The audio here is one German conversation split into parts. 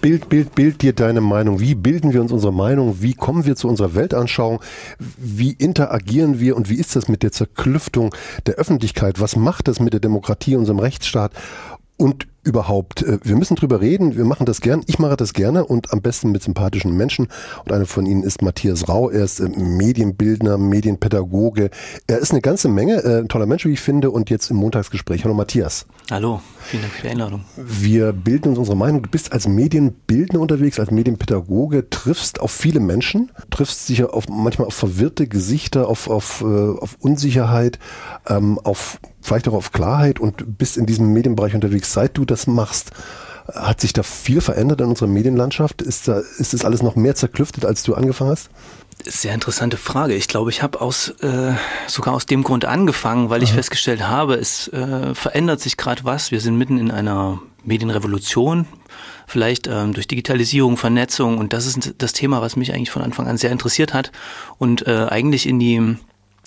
Bild, Bild, Bild dir deine Meinung. Wie bilden wir uns unsere Meinung? Wie kommen wir zu unserer Weltanschauung? Wie interagieren wir und wie ist das mit der Zerklüftung der Öffentlichkeit? Was macht das mit der Demokratie, unserem Rechtsstaat? Und überhaupt. Äh, wir müssen drüber reden, wir machen das gern, ich mache das gerne und am besten mit sympathischen Menschen. Und einer von ihnen ist Matthias Rau, er ist äh, Medienbildner, Medienpädagoge. Er ist eine ganze Menge, äh, ein toller Mensch, wie ich finde, und jetzt im Montagsgespräch. Hallo Matthias. Hallo, vielen Dank für die Einladung. Wir bilden uns unsere Meinung. Du bist als Medienbildner unterwegs, als Medienpädagoge, triffst auf viele Menschen, triffst sicher auf, manchmal auf verwirrte Gesichter, auf, auf, auf Unsicherheit, ähm, auf vielleicht auch auf Klarheit und bist in diesem Medienbereich unterwegs. Seit du das machst, hat sich da viel verändert in unserer Medienlandschaft? Ist, da, ist das alles noch mehr zerklüftet, als du angefangen hast? Sehr interessante Frage. Ich glaube, ich habe aus äh, sogar aus dem Grund angefangen, weil Aha. ich festgestellt habe, es äh, verändert sich gerade was. Wir sind mitten in einer Medienrevolution, vielleicht ähm, durch Digitalisierung, Vernetzung und das ist das Thema, was mich eigentlich von Anfang an sehr interessiert hat und äh, eigentlich in die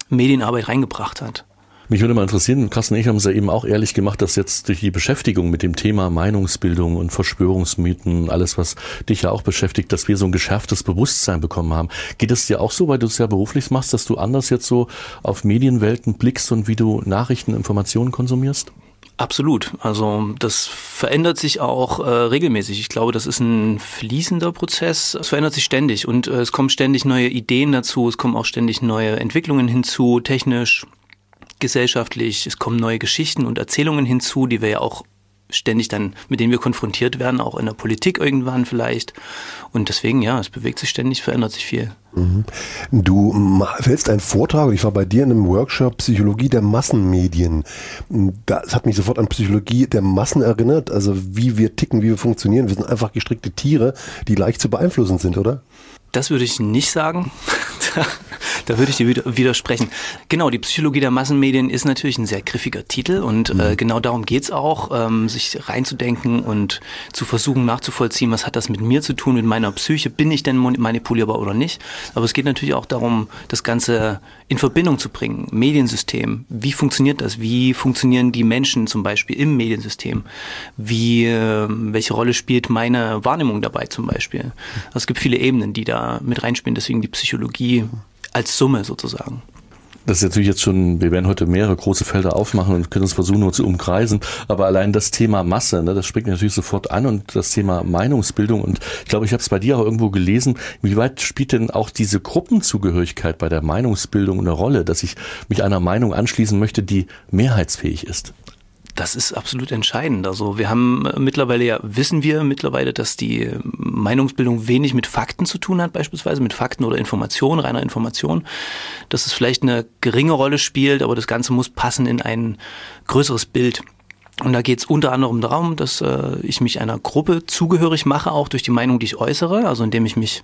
Medienarbeit reingebracht hat. Mich würde mal interessieren, Carsten und ich haben es ja eben auch ehrlich gemacht, dass jetzt durch die Beschäftigung mit dem Thema Meinungsbildung und Verschwörungsmythen, alles, was dich ja auch beschäftigt, dass wir so ein geschärftes Bewusstsein bekommen haben. Geht es dir auch so, weil du es ja beruflich machst, dass du anders jetzt so auf Medienwelten blickst und wie du Nachrichten, Informationen konsumierst? Absolut. Also das verändert sich auch äh, regelmäßig. Ich glaube, das ist ein fließender Prozess. Es verändert sich ständig und äh, es kommen ständig neue Ideen dazu, es kommen auch ständig neue Entwicklungen hinzu, technisch, gesellschaftlich, es kommen neue Geschichten und Erzählungen hinzu, die wir ja auch ständig dann, mit denen wir konfrontiert werden, auch in der Politik irgendwann vielleicht. Und deswegen, ja, es bewegt sich ständig, verändert sich viel. Mhm. Du hältst einen Vortrag, ich war bei dir in einem Workshop Psychologie der Massenmedien. Das hat mich sofort an Psychologie der Massen erinnert, also wie wir ticken, wie wir funktionieren. Wir sind einfach gestrickte Tiere, die leicht zu beeinflussen sind, oder? Das würde ich nicht sagen. da würde ich dir widersprechen. Genau, die Psychologie der Massenmedien ist natürlich ein sehr griffiger Titel und äh, mhm. äh, genau darum geht's auch, ähm, sich reinzudenken und zu versuchen nachzuvollziehen, was hat das mit mir zu tun, mit meiner Psyche, bin ich denn manipulierbar oder nicht. Aber es geht natürlich auch darum, das Ganze in Verbindung zu bringen. Mediensystem, wie funktioniert das? Wie funktionieren die Menschen zum Beispiel im Mediensystem? Wie, äh, welche Rolle spielt meine Wahrnehmung dabei zum Beispiel? Also es gibt viele Ebenen, die da mit reinspielen, deswegen die Psychologie als Summe sozusagen. Das ist natürlich jetzt schon, wir werden heute mehrere große Felder aufmachen und können uns versuchen nur zu umkreisen, aber allein das Thema Masse, ne, das springt natürlich sofort an und das Thema Meinungsbildung und ich glaube, ich habe es bei dir auch irgendwo gelesen, wie weit spielt denn auch diese Gruppenzugehörigkeit bei der Meinungsbildung eine Rolle, dass ich mich einer Meinung anschließen möchte, die mehrheitsfähig ist? Das ist absolut entscheidend. Also wir haben äh, mittlerweile ja, wissen wir mittlerweile, dass die Meinungsbildung wenig mit Fakten zu tun hat, beispielsweise mit Fakten oder Informationen, reiner Information. Dass es vielleicht eine geringe Rolle spielt, aber das Ganze muss passen in ein größeres Bild. Und da geht es unter anderem darum, dass äh, ich mich einer Gruppe zugehörig mache, auch durch die Meinung, die ich äußere, also indem ich mich,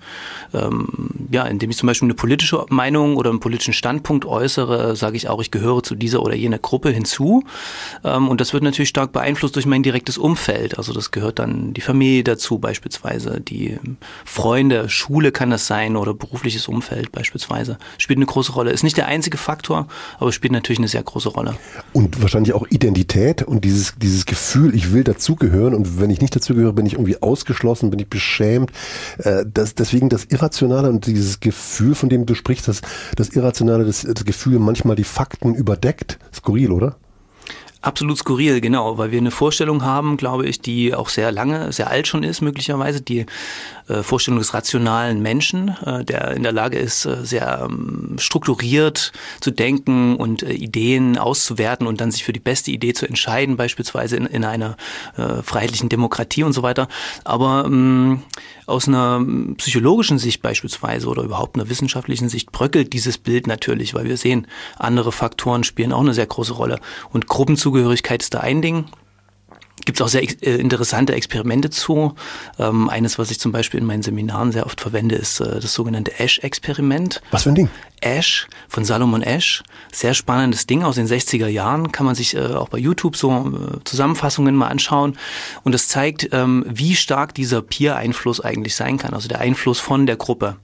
ähm, ja, indem ich zum Beispiel eine politische Meinung oder einen politischen Standpunkt äußere, sage ich auch, ich gehöre zu dieser oder jener Gruppe hinzu. Ähm, und das wird natürlich stark beeinflusst durch mein direktes Umfeld. Also das gehört dann die Familie dazu beispielsweise, die Freunde, Schule kann das sein oder berufliches Umfeld beispielsweise. Spielt eine große Rolle. Ist nicht der einzige Faktor, aber spielt natürlich eine sehr große Rolle. Und wahrscheinlich auch Identität und dieses dieses, dieses Gefühl, ich will dazugehören und wenn ich nicht dazugehöre, bin ich irgendwie ausgeschlossen, bin ich beschämt. Äh, das, deswegen das Irrationale und dieses Gefühl, von dem du sprichst, das, das Irrationale, das, das Gefühl manchmal die Fakten überdeckt. Skurril, oder? Absolut skurril, genau, weil wir eine Vorstellung haben, glaube ich, die auch sehr lange, sehr alt schon ist, möglicherweise, die Vorstellung des rationalen Menschen, äh, der in der Lage ist, äh, sehr ähm, strukturiert zu denken und äh, Ideen auszuwerten und dann sich für die beste Idee zu entscheiden, beispielsweise in, in einer äh, freiheitlichen Demokratie und so weiter. Aber ähm, aus einer psychologischen Sicht beispielsweise oder überhaupt einer wissenschaftlichen Sicht bröckelt dieses Bild natürlich, weil wir sehen, andere Faktoren spielen auch eine sehr große Rolle. Und Gruppenzugehörigkeit ist da ein Ding, gibt es auch sehr äh, interessante Experimente zu. Ähm, eines, was ich zum Beispiel in meinen Seminaren sehr oft verwende, ist äh, das sogenannte Ash-Experiment. Was für ein Ding? Ash von Salomon Ash. Sehr spannendes Ding aus den 60er Jahren. Kann man sich äh, auch bei YouTube so äh, Zusammenfassungen mal anschauen. Und das zeigt, ähm, wie stark dieser Peer-Einfluss eigentlich sein kann. Also der Einfluss von der Gruppe.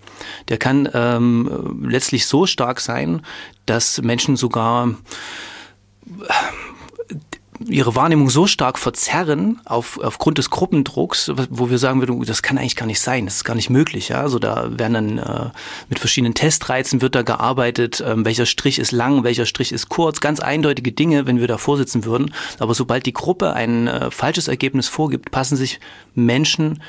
Der kann ähm, letztlich so stark sein, dass Menschen sogar ihre Wahrnehmung so stark verzerren auf, aufgrund des Gruppendrucks, wo wir sagen würden, das kann eigentlich gar nicht sein, das ist gar nicht möglich. Ja? Also da werden dann äh, mit verschiedenen Testreizen wird da gearbeitet, ähm, welcher Strich ist lang, welcher Strich ist kurz, ganz eindeutige Dinge, wenn wir da vorsitzen würden. Aber sobald die Gruppe ein äh, falsches Ergebnis vorgibt, passen sich Menschen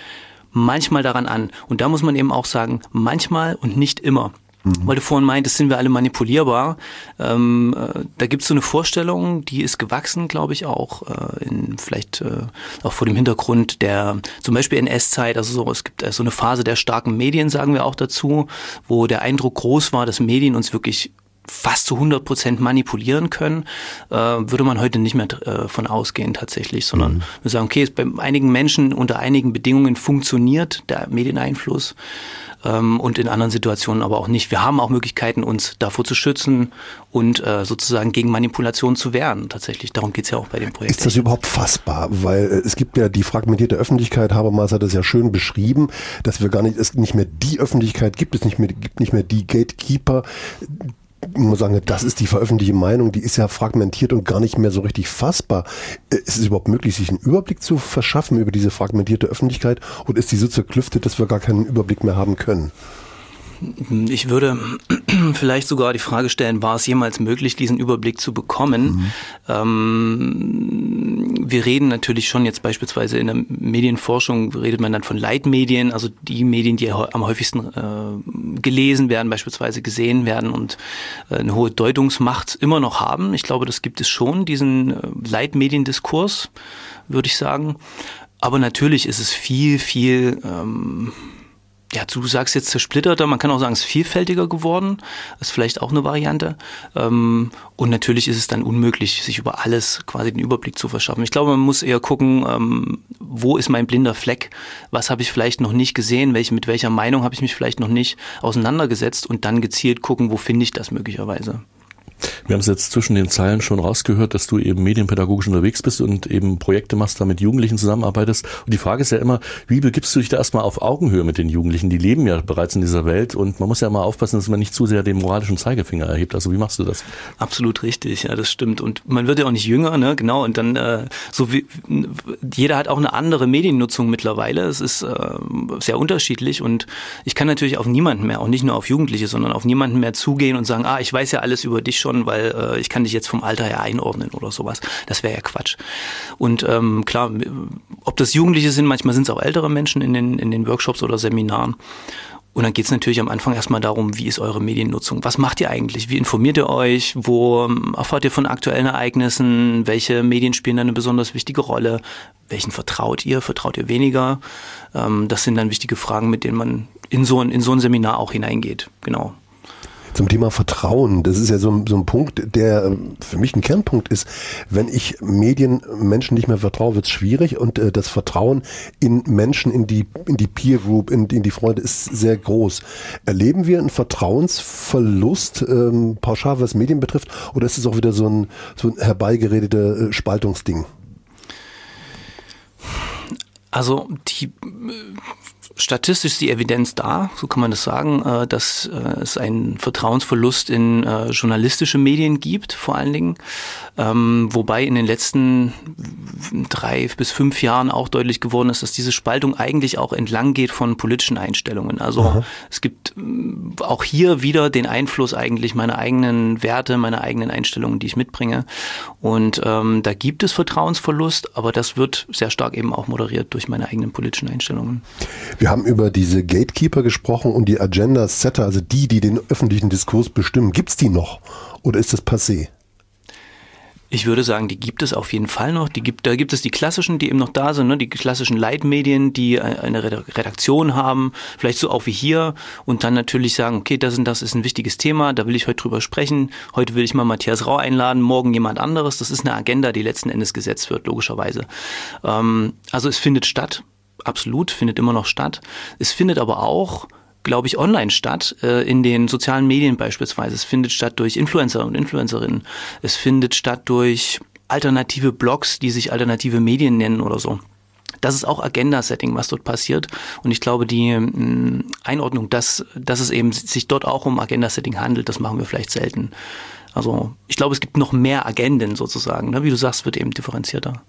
manchmal daran an. Und da muss man eben auch sagen, manchmal und nicht immer. Mhm. Weil du vorhin meintest, sind wir alle manipulierbar. Ähm, äh, da gibt es so eine Vorstellung, die ist gewachsen, glaube ich, auch äh, in vielleicht äh, auch vor dem Hintergrund der zum Beispiel NS-Zeit. Also so, es gibt äh, so eine Phase der starken Medien, sagen wir auch dazu, wo der Eindruck groß war, dass Medien uns wirklich fast zu 100 Prozent manipulieren können, äh, würde man heute nicht mehr äh, von ausgehen tatsächlich, sondern mhm. wir sagen, okay, es bei einigen Menschen unter einigen Bedingungen funktioniert der Medieneinfluss ähm, und in anderen Situationen aber auch nicht. Wir haben auch Möglichkeiten, uns davor zu schützen und äh, sozusagen gegen Manipulation zu wehren. Tatsächlich, darum geht's ja auch bei dem Projekt. Ist das überhaupt fassbar? Weil äh, es gibt ja die fragmentierte Öffentlichkeit, Habermas hat das ja schön beschrieben, dass wir gar nicht, es nicht mehr die Öffentlichkeit gibt, es nicht mehr, gibt nicht mehr die Gatekeeper, muss sagen, das ist die veröffentlichte Meinung, die ist ja fragmentiert und gar nicht mehr so richtig fassbar. Äh, ist es überhaupt möglich, sich einen Überblick zu verschaffen über diese fragmentierte Öffentlichkeit oder ist die so zerklüftet, dass wir gar keinen Überblick mehr haben können? Ich würde vielleicht sogar die Frage stellen, war es jemals möglich, diesen Überblick zu bekommen? Mhm. Ähm, wir reden natürlich schon jetzt beispielsweise in der Medienforschung, redet man dann von Leitmedien, also die Medien, die am häufigsten äh, gelesen werden, beispielsweise gesehen werden und äh, eine hohe Deutungsmacht immer noch haben. Ich glaube, das gibt es schon, diesen äh, Leitmediendiskurs, würde ich sagen. Aber natürlich ist es viel, viel ähm, ja, du sagst jetzt zersplitterter, man kann auch sagen, es ist vielfältiger geworden, ist vielleicht auch eine Variante. Ähm, und natürlich ist es dann unmöglich, sich über alles quasi den Überblick zu verschaffen. Ich glaube, man muss eher gucken, ähm, wo ist mein blinder Fleck, was habe ich vielleicht noch nicht gesehen, welche, mit welcher Meinung habe ich mich vielleicht noch nicht auseinandergesetzt und dann gezielt gucken, wo finde ich das möglicherweise. Wir haben es jetzt zwischen den Zeilen schon rausgehört, dass du eben medienpädagogisch unterwegs bist und eben Projekte machst, da mit Jugendlichen zusammenarbeitest. Und die Frage ist ja immer, wie begibst du dich da erstmal auf Augenhöhe mit den Jugendlichen? Die leben ja bereits in dieser Welt und man muss ja mal aufpassen, dass man nicht zu sehr den moralischen Zeigefinger erhebt. Also wie machst du das? Absolut richtig, ja, das stimmt. Und man wird ja auch nicht jünger, ne? Genau. Und dann äh, so wie jeder hat auch eine andere Mediennutzung mittlerweile. Es ist äh, sehr unterschiedlich und ich kann natürlich auf niemanden mehr, auch nicht nur auf Jugendliche, sondern auf niemanden mehr zugehen und sagen, ah, ich weiß ja alles über dich schon, weil äh, ich kann dich jetzt vom Alter her einordnen oder sowas. Das wäre ja Quatsch. Und ähm, klar, ob das Jugendliche sind, manchmal sind es auch ältere Menschen in den, in den Workshops oder Seminaren. Und dann geht es natürlich am Anfang erstmal darum, wie ist eure Mediennutzung? Was macht ihr eigentlich? Wie informiert ihr euch? Wo ähm, erfahrt ihr von aktuellen Ereignissen? Welche Medien spielen da eine besonders wichtige Rolle? Welchen vertraut ihr? Vertraut ihr weniger? Ähm, das sind dann wichtige Fragen, mit denen man in so ein, in so ein Seminar auch hineingeht. Genau. Zum Thema Vertrauen, das ist ja so, so ein Punkt, der für mich ein Kernpunkt ist. Wenn ich Medien Menschen nicht mehr vertraue, wird es schwierig und äh, das Vertrauen in Menschen, in die, in die Peer Group, in, in die Freunde ist sehr groß. Erleben wir einen Vertrauensverlust ähm, pauschal, was Medien betrifft, oder ist es auch wieder so ein, so ein herbeigeredete äh, Spaltungsding? Also die statistisch ist die Evidenz da, so kann man das sagen, äh, dass äh, es einen Vertrauensverlust in äh, journalistische Medien gibt, vor allen Dingen. Ähm, wobei in den letzten drei bis fünf Jahren auch deutlich geworden ist, dass diese Spaltung eigentlich auch entlang geht von politischen Einstellungen. Also Aha. es gibt auch hier wieder den Einfluss eigentlich meiner eigenen Werte, meiner eigenen Einstellungen, die ich mitbringe. Und ähm, da gibt es Vertrauensverlust, aber das wird sehr stark eben auch moderiert durch meine eigenen politischen Einstellungen. Wir haben über diese Gatekeeper gesprochen und die Agenda-Setter, also die, die den öffentlichen Diskurs bestimmen. Gibt es die noch oder ist das passé? Ich würde sagen, die gibt es auf jeden Fall noch. Die gibt, da gibt es die klassischen, die eben noch da sind, ne? die klassischen Leitmedien, die eine Redaktion haben, vielleicht so auch wie hier und dann natürlich sagen, okay, das und das ist ein wichtiges Thema, da will ich heute drüber sprechen. Heute will ich mal Matthias Rau einladen, morgen jemand anderes. Das ist eine Agenda, die letzten Endes gesetzt wird, logischerweise. Ähm, also es findet statt absolut, findet immer noch statt. Es findet aber auch glaube ich, online statt, äh, in den sozialen Medien beispielsweise. Es findet statt durch Influencer und Influencerinnen. Es findet statt durch alternative Blogs, die sich alternative Medien nennen oder so. Das ist auch Agenda-Setting, was dort passiert. Und ich glaube, die mm, Einordnung, dass, dass es eben sich dort auch um Agenda-Setting handelt, das machen wir vielleicht selten. Also ich glaube, es gibt noch mehr Agenden sozusagen. Ne? Wie du sagst, wird eben differenzierter.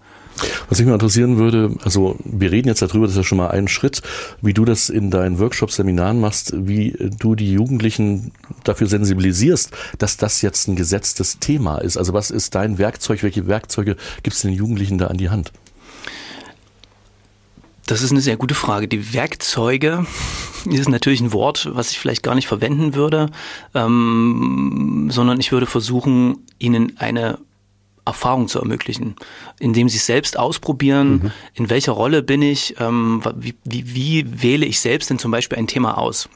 Was mich mal interessieren würde, also wir reden jetzt darüber, das ist ja schon mal ein Schritt, wie du das in deinen Workshops, Seminaren machst, wie du die Jugendlichen dafür sensibilisierst, dass das jetzt ein gesetztes Thema ist. Also was ist dein Werkzeug, welche Werkzeuge gibst du den Jugendlichen da an die Hand? Das ist eine sehr gute Frage. Die Werkzeuge ist natürlich ein Wort, was ich vielleicht gar nicht verwenden würde, ähm, sondern ich würde versuchen, ihnen eine Erfahrung zu ermöglichen, indem sie selbst ausprobieren, mhm. in welcher Rolle bin ich, ähm, wie, wie, wie wähle ich selbst denn zum Beispiel ein Thema aus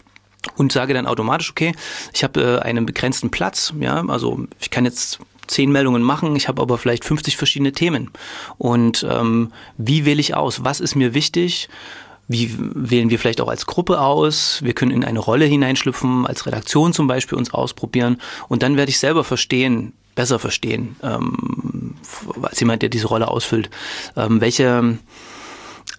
und sage dann automatisch, okay, ich habe äh, einen begrenzten Platz, ja, also ich kann jetzt zehn Meldungen machen, ich habe aber vielleicht 50 verschiedene Themen. Und ähm, wie wähle ich aus? Was ist mir wichtig? Wie wählen wir vielleicht auch als Gruppe aus? Wir können in eine Rolle hineinschlüpfen, als Redaktion zum Beispiel uns ausprobieren. Und dann werde ich selber verstehen, besser verstehen, ähm, als jemand, der diese Rolle ausfüllt, ähm, welche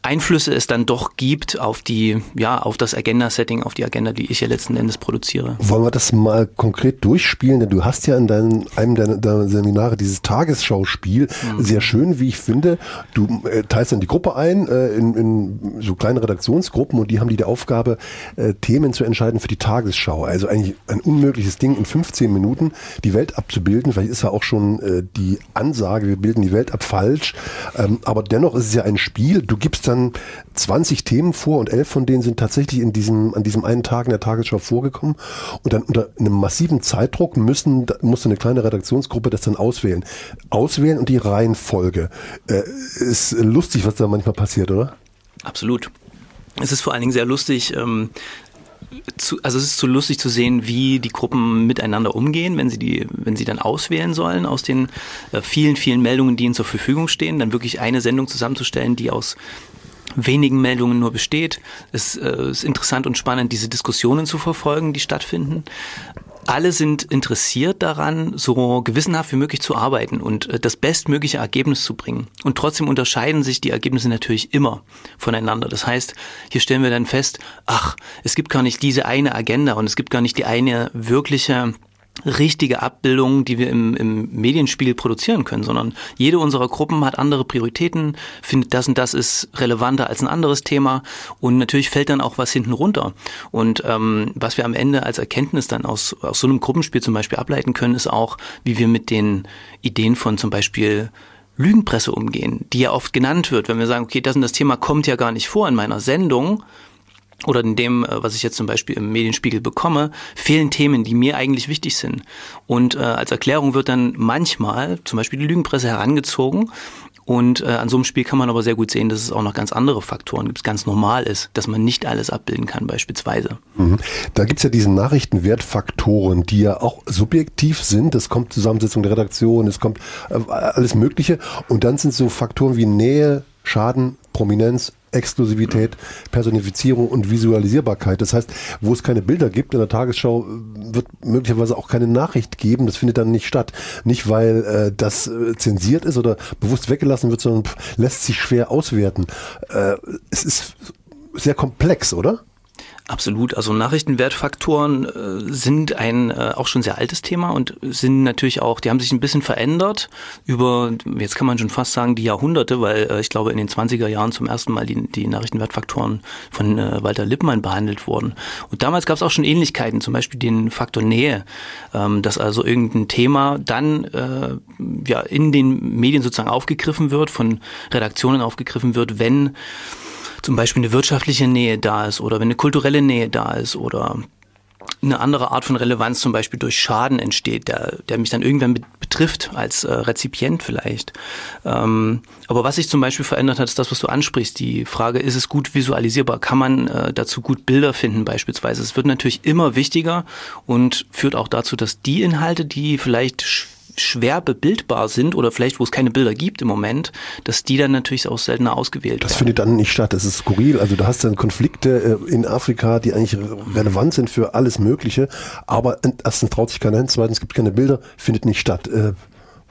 Einflüsse es dann doch gibt auf die, ja, auf das Agenda-Setting, auf die Agenda, die ich ja letzten Endes produziere. Wollen wir das mal konkret durchspielen? Denn du hast ja in deinem, einem deiner, deiner Seminare dieses Tagesschauspiel, mhm. sehr schön, wie ich finde. Du äh, teilst dann die Gruppe ein äh, in, in so kleine Redaktionsgruppen und die haben die, die Aufgabe, äh, Themen zu entscheiden für die Tagesschau. Also eigentlich ein unmögliches Ding, in 15 Minuten die Welt abzubilden. Vielleicht ist ja auch schon äh, die Ansage, wir bilden die Welt ab falsch. Ähm, aber dennoch ist es ja ein Spiel. Du gibst dann dann 20 Themen vor und elf von denen sind tatsächlich in diesem, an diesem einen Tag in der Tagesschau vorgekommen. Und dann unter einem massiven Zeitdruck müssen, musste eine kleine Redaktionsgruppe das dann auswählen. Auswählen und die Reihenfolge. Äh, ist lustig, was da manchmal passiert, oder? Absolut. Es ist vor allen Dingen sehr lustig, ähm, zu, also es ist so lustig zu sehen, wie die Gruppen miteinander umgehen, wenn sie die, wenn sie dann auswählen sollen aus den äh, vielen, vielen Meldungen, die ihnen zur Verfügung stehen, dann wirklich eine Sendung zusammenzustellen, die aus wenigen Meldungen nur besteht. Es äh, ist interessant und spannend, diese Diskussionen zu verfolgen, die stattfinden. Alle sind interessiert daran, so gewissenhaft wie möglich zu arbeiten und äh, das bestmögliche Ergebnis zu bringen. Und trotzdem unterscheiden sich die Ergebnisse natürlich immer voneinander. Das heißt, hier stellen wir dann fest, ach, es gibt gar nicht diese eine Agenda und es gibt gar nicht die eine wirkliche richtige Abbildung, die wir im, im Medienspiegel produzieren können, sondern jede unserer Gruppen hat andere Prioritäten, findet das und das ist relevanter als ein anderes Thema und natürlich fällt dann auch was hinten runter. Und ähm, was wir am Ende als Erkenntnis dann aus, aus so einem Gruppenspiel zum Beispiel ableiten können, ist auch, wie wir mit den Ideen von zum Beispiel Lügenpresse umgehen, die ja oft genannt wird, wenn wir sagen, okay, das und das Thema kommt ja gar nicht vor in meiner Sendung, oder in dem, äh, was ich jetzt zum Beispiel im Medienspiegel bekomme, fehlen Themen, die mir eigentlich wichtig sind. Und äh, als Erklärung wird dann manchmal zum Beispiel die Lügenpresse herangezogen. Und äh, an so einem Spiel kann man aber sehr gut sehen, dass es auch noch ganz andere Faktoren gibt, es ganz normal ist, dass man nicht alles abbilden kann beispielsweise. Mhm. Da gibt's ja diese Nachrichtenwertfaktoren, die ja auch subjektiv sind. Es kommt Zusammensetzung der Redaktion, es kommt äh, alles Mögliche. Und dann sind so Faktoren wie Nähe, Schaden, Prominenz, Exklusivität, Personifizierung und Visualisierbarkeit. Das heißt, wo es keine Bilder gibt in der Tagesschau, wird möglicherweise auch keine Nachricht geben. Das findet dann nicht statt. Nicht, weil äh, das äh, zensiert ist oder bewusst weggelassen wird, sondern lässt sich schwer auswerten. Äh, es ist sehr komplex, oder? Absolut. Also Nachrichtenwertfaktoren äh, sind ein äh, auch schon sehr altes Thema und sind natürlich auch, die haben sich ein bisschen verändert über, jetzt kann man schon fast sagen, die Jahrhunderte, weil äh, ich glaube in den 20er Jahren zum ersten Mal die, die Nachrichtenwertfaktoren von äh, Walter Lippmann behandelt wurden. Und damals gab es auch schon Ähnlichkeiten, zum Beispiel den Faktor Nähe, ähm, dass also irgendein Thema dann äh, ja in den Medien sozusagen aufgegriffen wird, von Redaktionen aufgegriffen wird, wenn zum Beispiel eine wirtschaftliche Nähe da ist oder wenn eine kulturelle Nähe da ist oder eine andere Art von Relevanz zum Beispiel durch Schaden entsteht, der, der mich dann irgendwann betrifft, als äh, Rezipient vielleicht. Ähm, aber was sich zum Beispiel verändert hat, ist das, was du ansprichst. Die Frage, ist es gut visualisierbar? Kann man äh, dazu gut Bilder finden beispielsweise? Es wird natürlich immer wichtiger und führt auch dazu, dass die Inhalte, die vielleicht schwer bebildbar sind oder vielleicht wo es keine Bilder gibt im Moment, dass die dann natürlich auch seltener ausgewählt das werden. Das findet dann nicht statt. Das ist skurril. Also du hast dann Konflikte äh, in Afrika, die eigentlich relevant sind für alles Mögliche, aber erstens traut sich keiner hin, zweitens gibt es keine Bilder, findet nicht statt.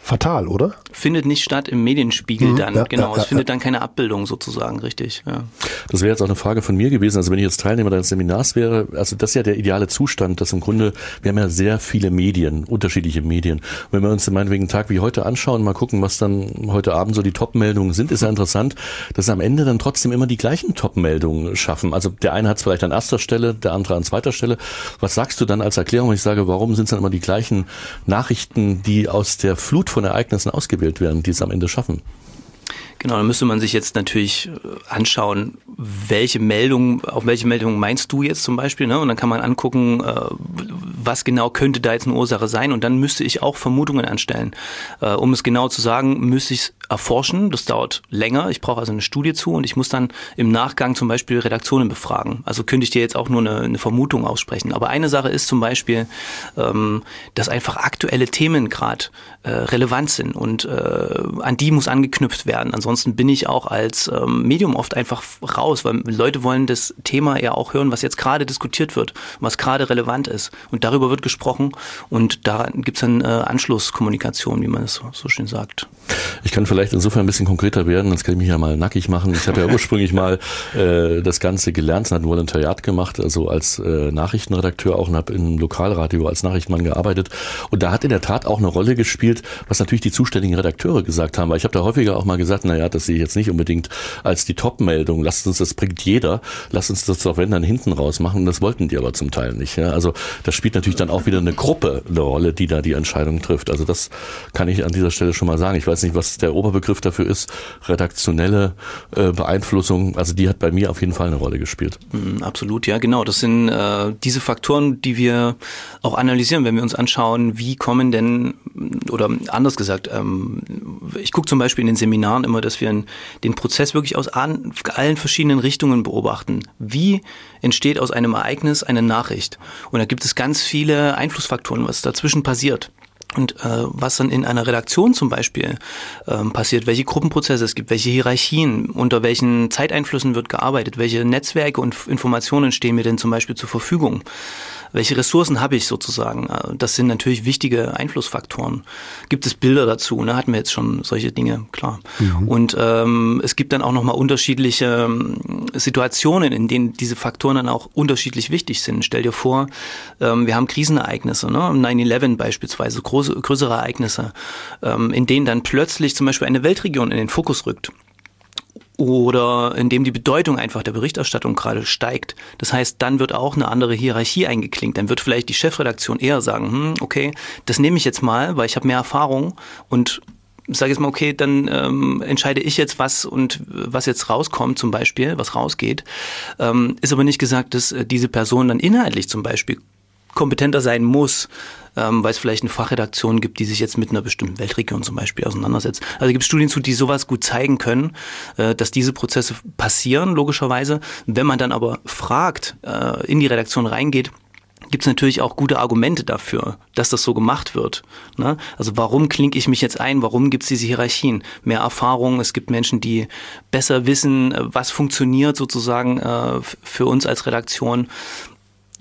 Fatal, oder? Findet nicht statt im Medienspiegel mhm, dann, ja, genau. Ja, es findet dann keine Abbildung sozusagen, richtig. Ja. Das wäre jetzt auch eine Frage von mir gewesen. Also wenn ich jetzt Teilnehmer deines Seminars wäre, also das ist ja der ideale Zustand, dass im Grunde, wir haben ja sehr viele Medien, unterschiedliche Medien. Und wenn wir uns meinetwegen einen Tag wie heute anschauen, mal gucken, was dann heute Abend so die Top-Meldungen sind, ist ja interessant, dass am Ende dann trotzdem immer die gleichen Top-Meldungen schaffen. Also der eine hat es vielleicht an erster Stelle, der andere an zweiter Stelle. Was sagst du dann als Erklärung, wenn ich sage, warum sind es dann immer die gleichen Nachrichten, die aus der Flut von Ereignissen ausgewählt werden, die es am Ende schaffen. Genau, da müsste man sich jetzt natürlich äh, anschauen, welche Meldung, auf welche Meldung meinst du jetzt zum Beispiel, ne? Und dann kann man angucken, äh, was genau könnte da jetzt eine Ursache sein. Und dann müsste ich auch Vermutungen anstellen. Äh, um es genau zu sagen, müsste ich es erforschen. Das dauert länger. Ich brauche also eine Studie zu und ich muss dann im Nachgang zum Beispiel Redaktionen befragen. Also könnte ich dir jetzt auch nur eine, eine Vermutung aussprechen. Aber eine Sache ist zum Beispiel, ähm, dass einfach aktuelle Themen gerade relevant sind und an die muss angeknüpft werden. Ansonsten ansonsten bin ich auch als ähm, Medium oft einfach raus, weil Leute wollen das Thema ja auch hören, was jetzt gerade diskutiert wird, was gerade relevant ist. Und darüber wird gesprochen und da gibt es dann äh, Anschlusskommunikation, wie man es so, so schön sagt. Ich kann vielleicht insofern ein bisschen konkreter werden, sonst kann ich mich ja mal nackig machen. Ich habe ja ursprünglich mal äh, das Ganze gelernt, ein Volontariat gemacht, also als äh, Nachrichtenredakteur auch und habe im Lokalradio als Nachrichtenmann gearbeitet. Und da hat in der Tat auch eine Rolle gespielt, was natürlich die zuständigen Redakteure gesagt haben. Weil ich habe da häufiger auch mal gesagt, naja, das sehe ich jetzt nicht unbedingt als die Top-Meldung. Lasst uns, das bringt jeder. Lasst uns das doch wenn dann hinten raus machen. Das wollten die aber zum Teil nicht. Ja? Also das spielt natürlich dann auch wieder eine Gruppe eine Rolle, die da die Entscheidung trifft. Also das kann ich an dieser Stelle schon mal sagen. Ich weiß nicht, was der Oberbegriff dafür ist. Redaktionelle äh, Beeinflussung. Also die hat bei mir auf jeden Fall eine Rolle gespielt. Mm, absolut, ja, genau. Das sind äh, diese Faktoren, die wir auch analysieren, wenn wir uns anschauen, wie kommen denn, oder anders gesagt, ähm, ich gucke zum Beispiel in den Seminaren immer, dass wir den Prozess wirklich aus allen verschiedenen Richtungen beobachten. Wie entsteht aus einem Ereignis eine Nachricht? Und da gibt es ganz viele Einflussfaktoren, was dazwischen passiert. Und äh, was dann in einer Redaktion zum Beispiel ähm, passiert, welche Gruppenprozesse es gibt, welche Hierarchien, unter welchen Zeiteinflüssen wird gearbeitet, welche Netzwerke und Informationen stehen mir denn zum Beispiel zur Verfügung welche Ressourcen habe ich sozusagen? Äh, das sind natürlich wichtige Einflussfaktoren. Gibt es Bilder dazu? Ne? Hatten wir jetzt schon solche Dinge, klar. Mhm. Und ähm, es gibt dann auch nochmal unterschiedliche ähm, Situationen, in denen diese Faktoren dann auch unterschiedlich wichtig sind. Stell dir vor, ähm, wir haben Krisenereignisse, ne? 9-11 beispielsweise, große, größere Ereignisse, ähm, in denen dann plötzlich zum Beispiel eine Weltregion in den Fokus rückt oder indem die Bedeutung einfach der Berichterstattung gerade steigt. Das heißt, dann wird auch eine andere Hierarchie eingeklinkt. Dann wird vielleicht die Chefredaktion eher sagen, hm, okay, das nehme ich jetzt mal, weil ich habe mehr Erfahrung und sage jetzt mal, okay, dann ähm, entscheide ich jetzt was und was jetzt rauskommt zum Beispiel, was rausgeht. Ähm, ist aber nicht gesagt, dass äh, diese Person dann inhaltlich zum Beispiel kompetenter sein muss, ähm, weil es vielleicht eine Fachredaktion gibt, die sich jetzt mit einer bestimmten Weltregion zum Beispiel auseinandersetzt. Also gibt es Studien zu, die sowas gut zeigen können, äh, dass diese Prozesse passieren, logischerweise. Wenn man dann aber fragt, äh, in die Redaktion reingeht, gibt es natürlich auch gute Argumente dafür, dass das so gemacht wird. Ne? Also warum klinke ich mich jetzt ein? Warum gibt es diese Hierarchien? Mehr Erfahrung, es gibt Menschen, die besser wissen, äh, was funktioniert sozusagen äh, für uns als Redaktion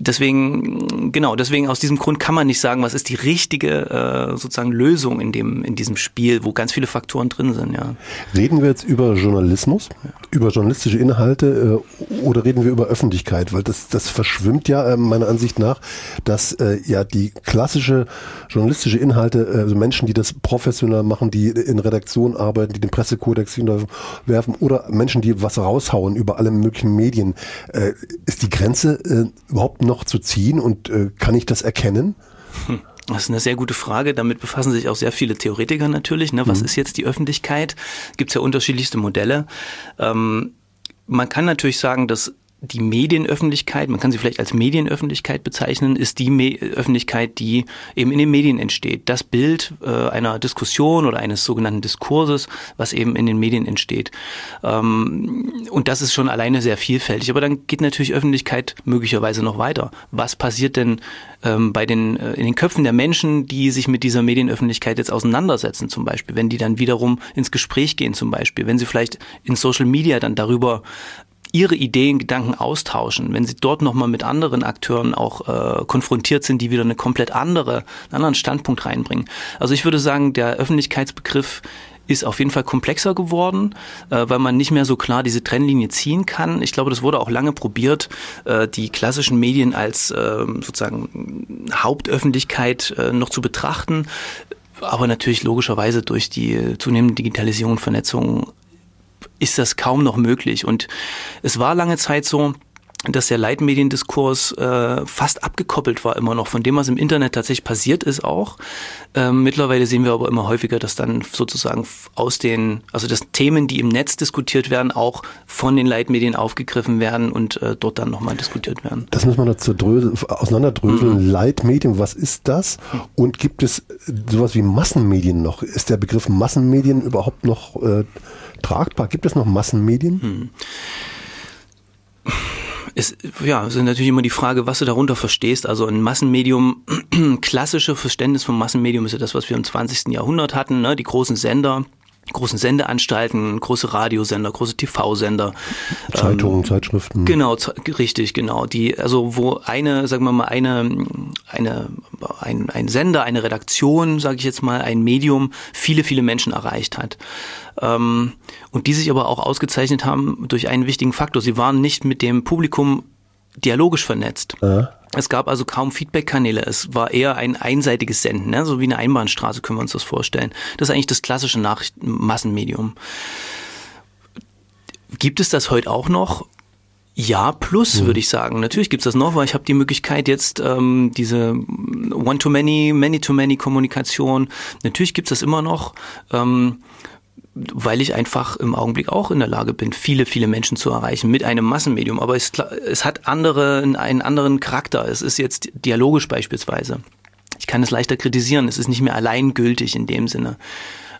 deswegen, genau, deswegen aus diesem Grund kann man nicht sagen, was ist die richtige äh, sozusagen Lösung in dem, in diesem Spiel, wo ganz viele Faktoren drin sind, ja. Reden wir jetzt über Journalismus, über journalistische Inhalte äh, oder reden wir über Öffentlichkeit? Weil das, das verschwimmt ja äh, meiner Ansicht nach, dass äh, ja die klassische journalistische Inhalte, äh, also Menschen, die das professionell machen, die in Redaktion arbeiten, die den Pressekodex werfen oder Menschen, die was raushauen über alle möglichen Medien, äh, ist die Grenze äh, überhaupt noch noch zu ziehen und äh, kann ich das erkennen? Das ist eine sehr gute Frage. Damit befassen sich auch sehr viele Theoretiker natürlich. Ne? Was mhm. ist jetzt die Öffentlichkeit? Gibt es ja unterschiedlichste Modelle. Ähm, man kann natürlich sagen, dass die Medienöffentlichkeit, man kann sie vielleicht als Medienöffentlichkeit bezeichnen, ist die Me Öffentlichkeit, die eben in den Medien entsteht. Das Bild äh, einer Diskussion oder eines sogenannten Diskurses, was eben in den Medien entsteht. Ähm, und das ist schon alleine sehr vielfältig. Aber dann geht natürlich Öffentlichkeit möglicherweise noch weiter. Was passiert denn ähm, bei den, äh, in den Köpfen der Menschen, die sich mit dieser Medienöffentlichkeit jetzt auseinandersetzen, zum Beispiel, wenn die dann wiederum ins Gespräch gehen, zum Beispiel, wenn sie vielleicht in Social Media dann darüber ihre Ideen, Gedanken austauschen, wenn sie dort nochmal mit anderen Akteuren auch äh, konfrontiert sind, die wieder eine komplett andere, einen anderen Standpunkt reinbringen. Also ich würde sagen, der Öffentlichkeitsbegriff ist auf jeden Fall komplexer geworden, äh, weil man nicht mehr so klar diese Trennlinie ziehen kann. Ich glaube, das wurde auch lange probiert, äh, die klassischen Medien als äh, sozusagen Hauptöffentlichkeit äh, noch zu betrachten. Aber natürlich logischerweise durch die zunehmende Digitalisierung und Vernetzung ist das kaum noch möglich. Und es war lange Zeit so, dass der Leitmediendiskurs äh, fast abgekoppelt war immer noch von dem, was im Internet tatsächlich passiert ist auch. Ähm, mittlerweile sehen wir aber immer häufiger, dass dann sozusagen aus den, also dass Themen, die im Netz diskutiert werden, auch von den Leitmedien aufgegriffen werden und äh, dort dann nochmal diskutiert werden. Das muss man dazu auseinanderdröseln. Mhm. Leitmedien, was ist das? Und gibt es sowas wie Massenmedien noch? Ist der Begriff Massenmedien überhaupt noch äh, tragbar? Gibt es noch Massenmedien? Mhm es ja, ist natürlich immer die Frage, was du darunter verstehst. Also ein Massenmedium, klassische Verständnis von Massenmedium ist ja das, was wir im 20. Jahrhundert hatten, ne? die großen Sender, großen Sendeanstalten, große Radiosender, große TV-Sender. Zeitungen, ähm, Zeitschriften. Genau, richtig, genau. Die, also wo eine, sagen wir mal, eine, eine, ein, ein Sender, eine Redaktion, sage ich jetzt mal, ein Medium, viele, viele Menschen erreicht hat. Ähm, und die sich aber auch ausgezeichnet haben durch einen wichtigen Faktor. Sie waren nicht mit dem Publikum dialogisch vernetzt. Ja. Es gab also kaum Feedback-Kanäle. Es war eher ein einseitiges Senden, ne? so wie eine Einbahnstraße können wir uns das vorstellen. Das ist eigentlich das klassische Nachrichtenmassenmedium. Gibt es das heute auch noch? Ja, plus mhm. würde ich sagen. Natürlich gibt es das noch, weil ich habe die Möglichkeit jetzt ähm, diese One-to-Many, Many-to-Many-Kommunikation. Natürlich gibt es das immer noch. Ähm, weil ich einfach im Augenblick auch in der Lage bin, viele, viele Menschen zu erreichen mit einem Massenmedium. Aber es, es hat andere, einen anderen Charakter. Es ist jetzt dialogisch beispielsweise. Ich kann es leichter kritisieren. Es ist nicht mehr alleingültig in dem Sinne.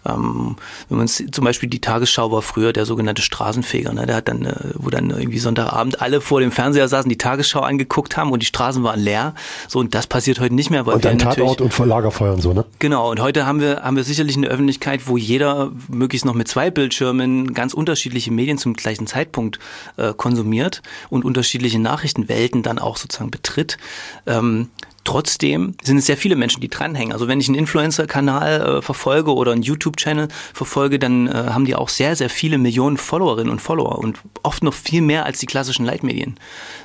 Ähm, wenn man zum Beispiel die Tagesschau war früher der sogenannte Straßenfeger, ne? der hat dann, äh, wo dann irgendwie Sonntagabend alle vor dem Fernseher saßen, die Tagesschau angeguckt haben und die Straßen waren leer. So und das passiert heute nicht mehr, weil und dann Tatort und Lagerfeuer und so, ne? Genau. Und heute haben wir haben wir sicherlich eine Öffentlichkeit, wo jeder möglichst noch mit zwei Bildschirmen ganz unterschiedliche Medien zum gleichen Zeitpunkt äh, konsumiert und unterschiedliche Nachrichtenwelten dann auch sozusagen betritt. Ähm, Trotzdem sind es sehr viele Menschen, die dranhängen. Also wenn ich einen Influencer-Kanal äh, verfolge oder einen YouTube-Channel verfolge, dann äh, haben die auch sehr, sehr viele Millionen Followerinnen und Follower und oft noch viel mehr als die klassischen Leitmedien.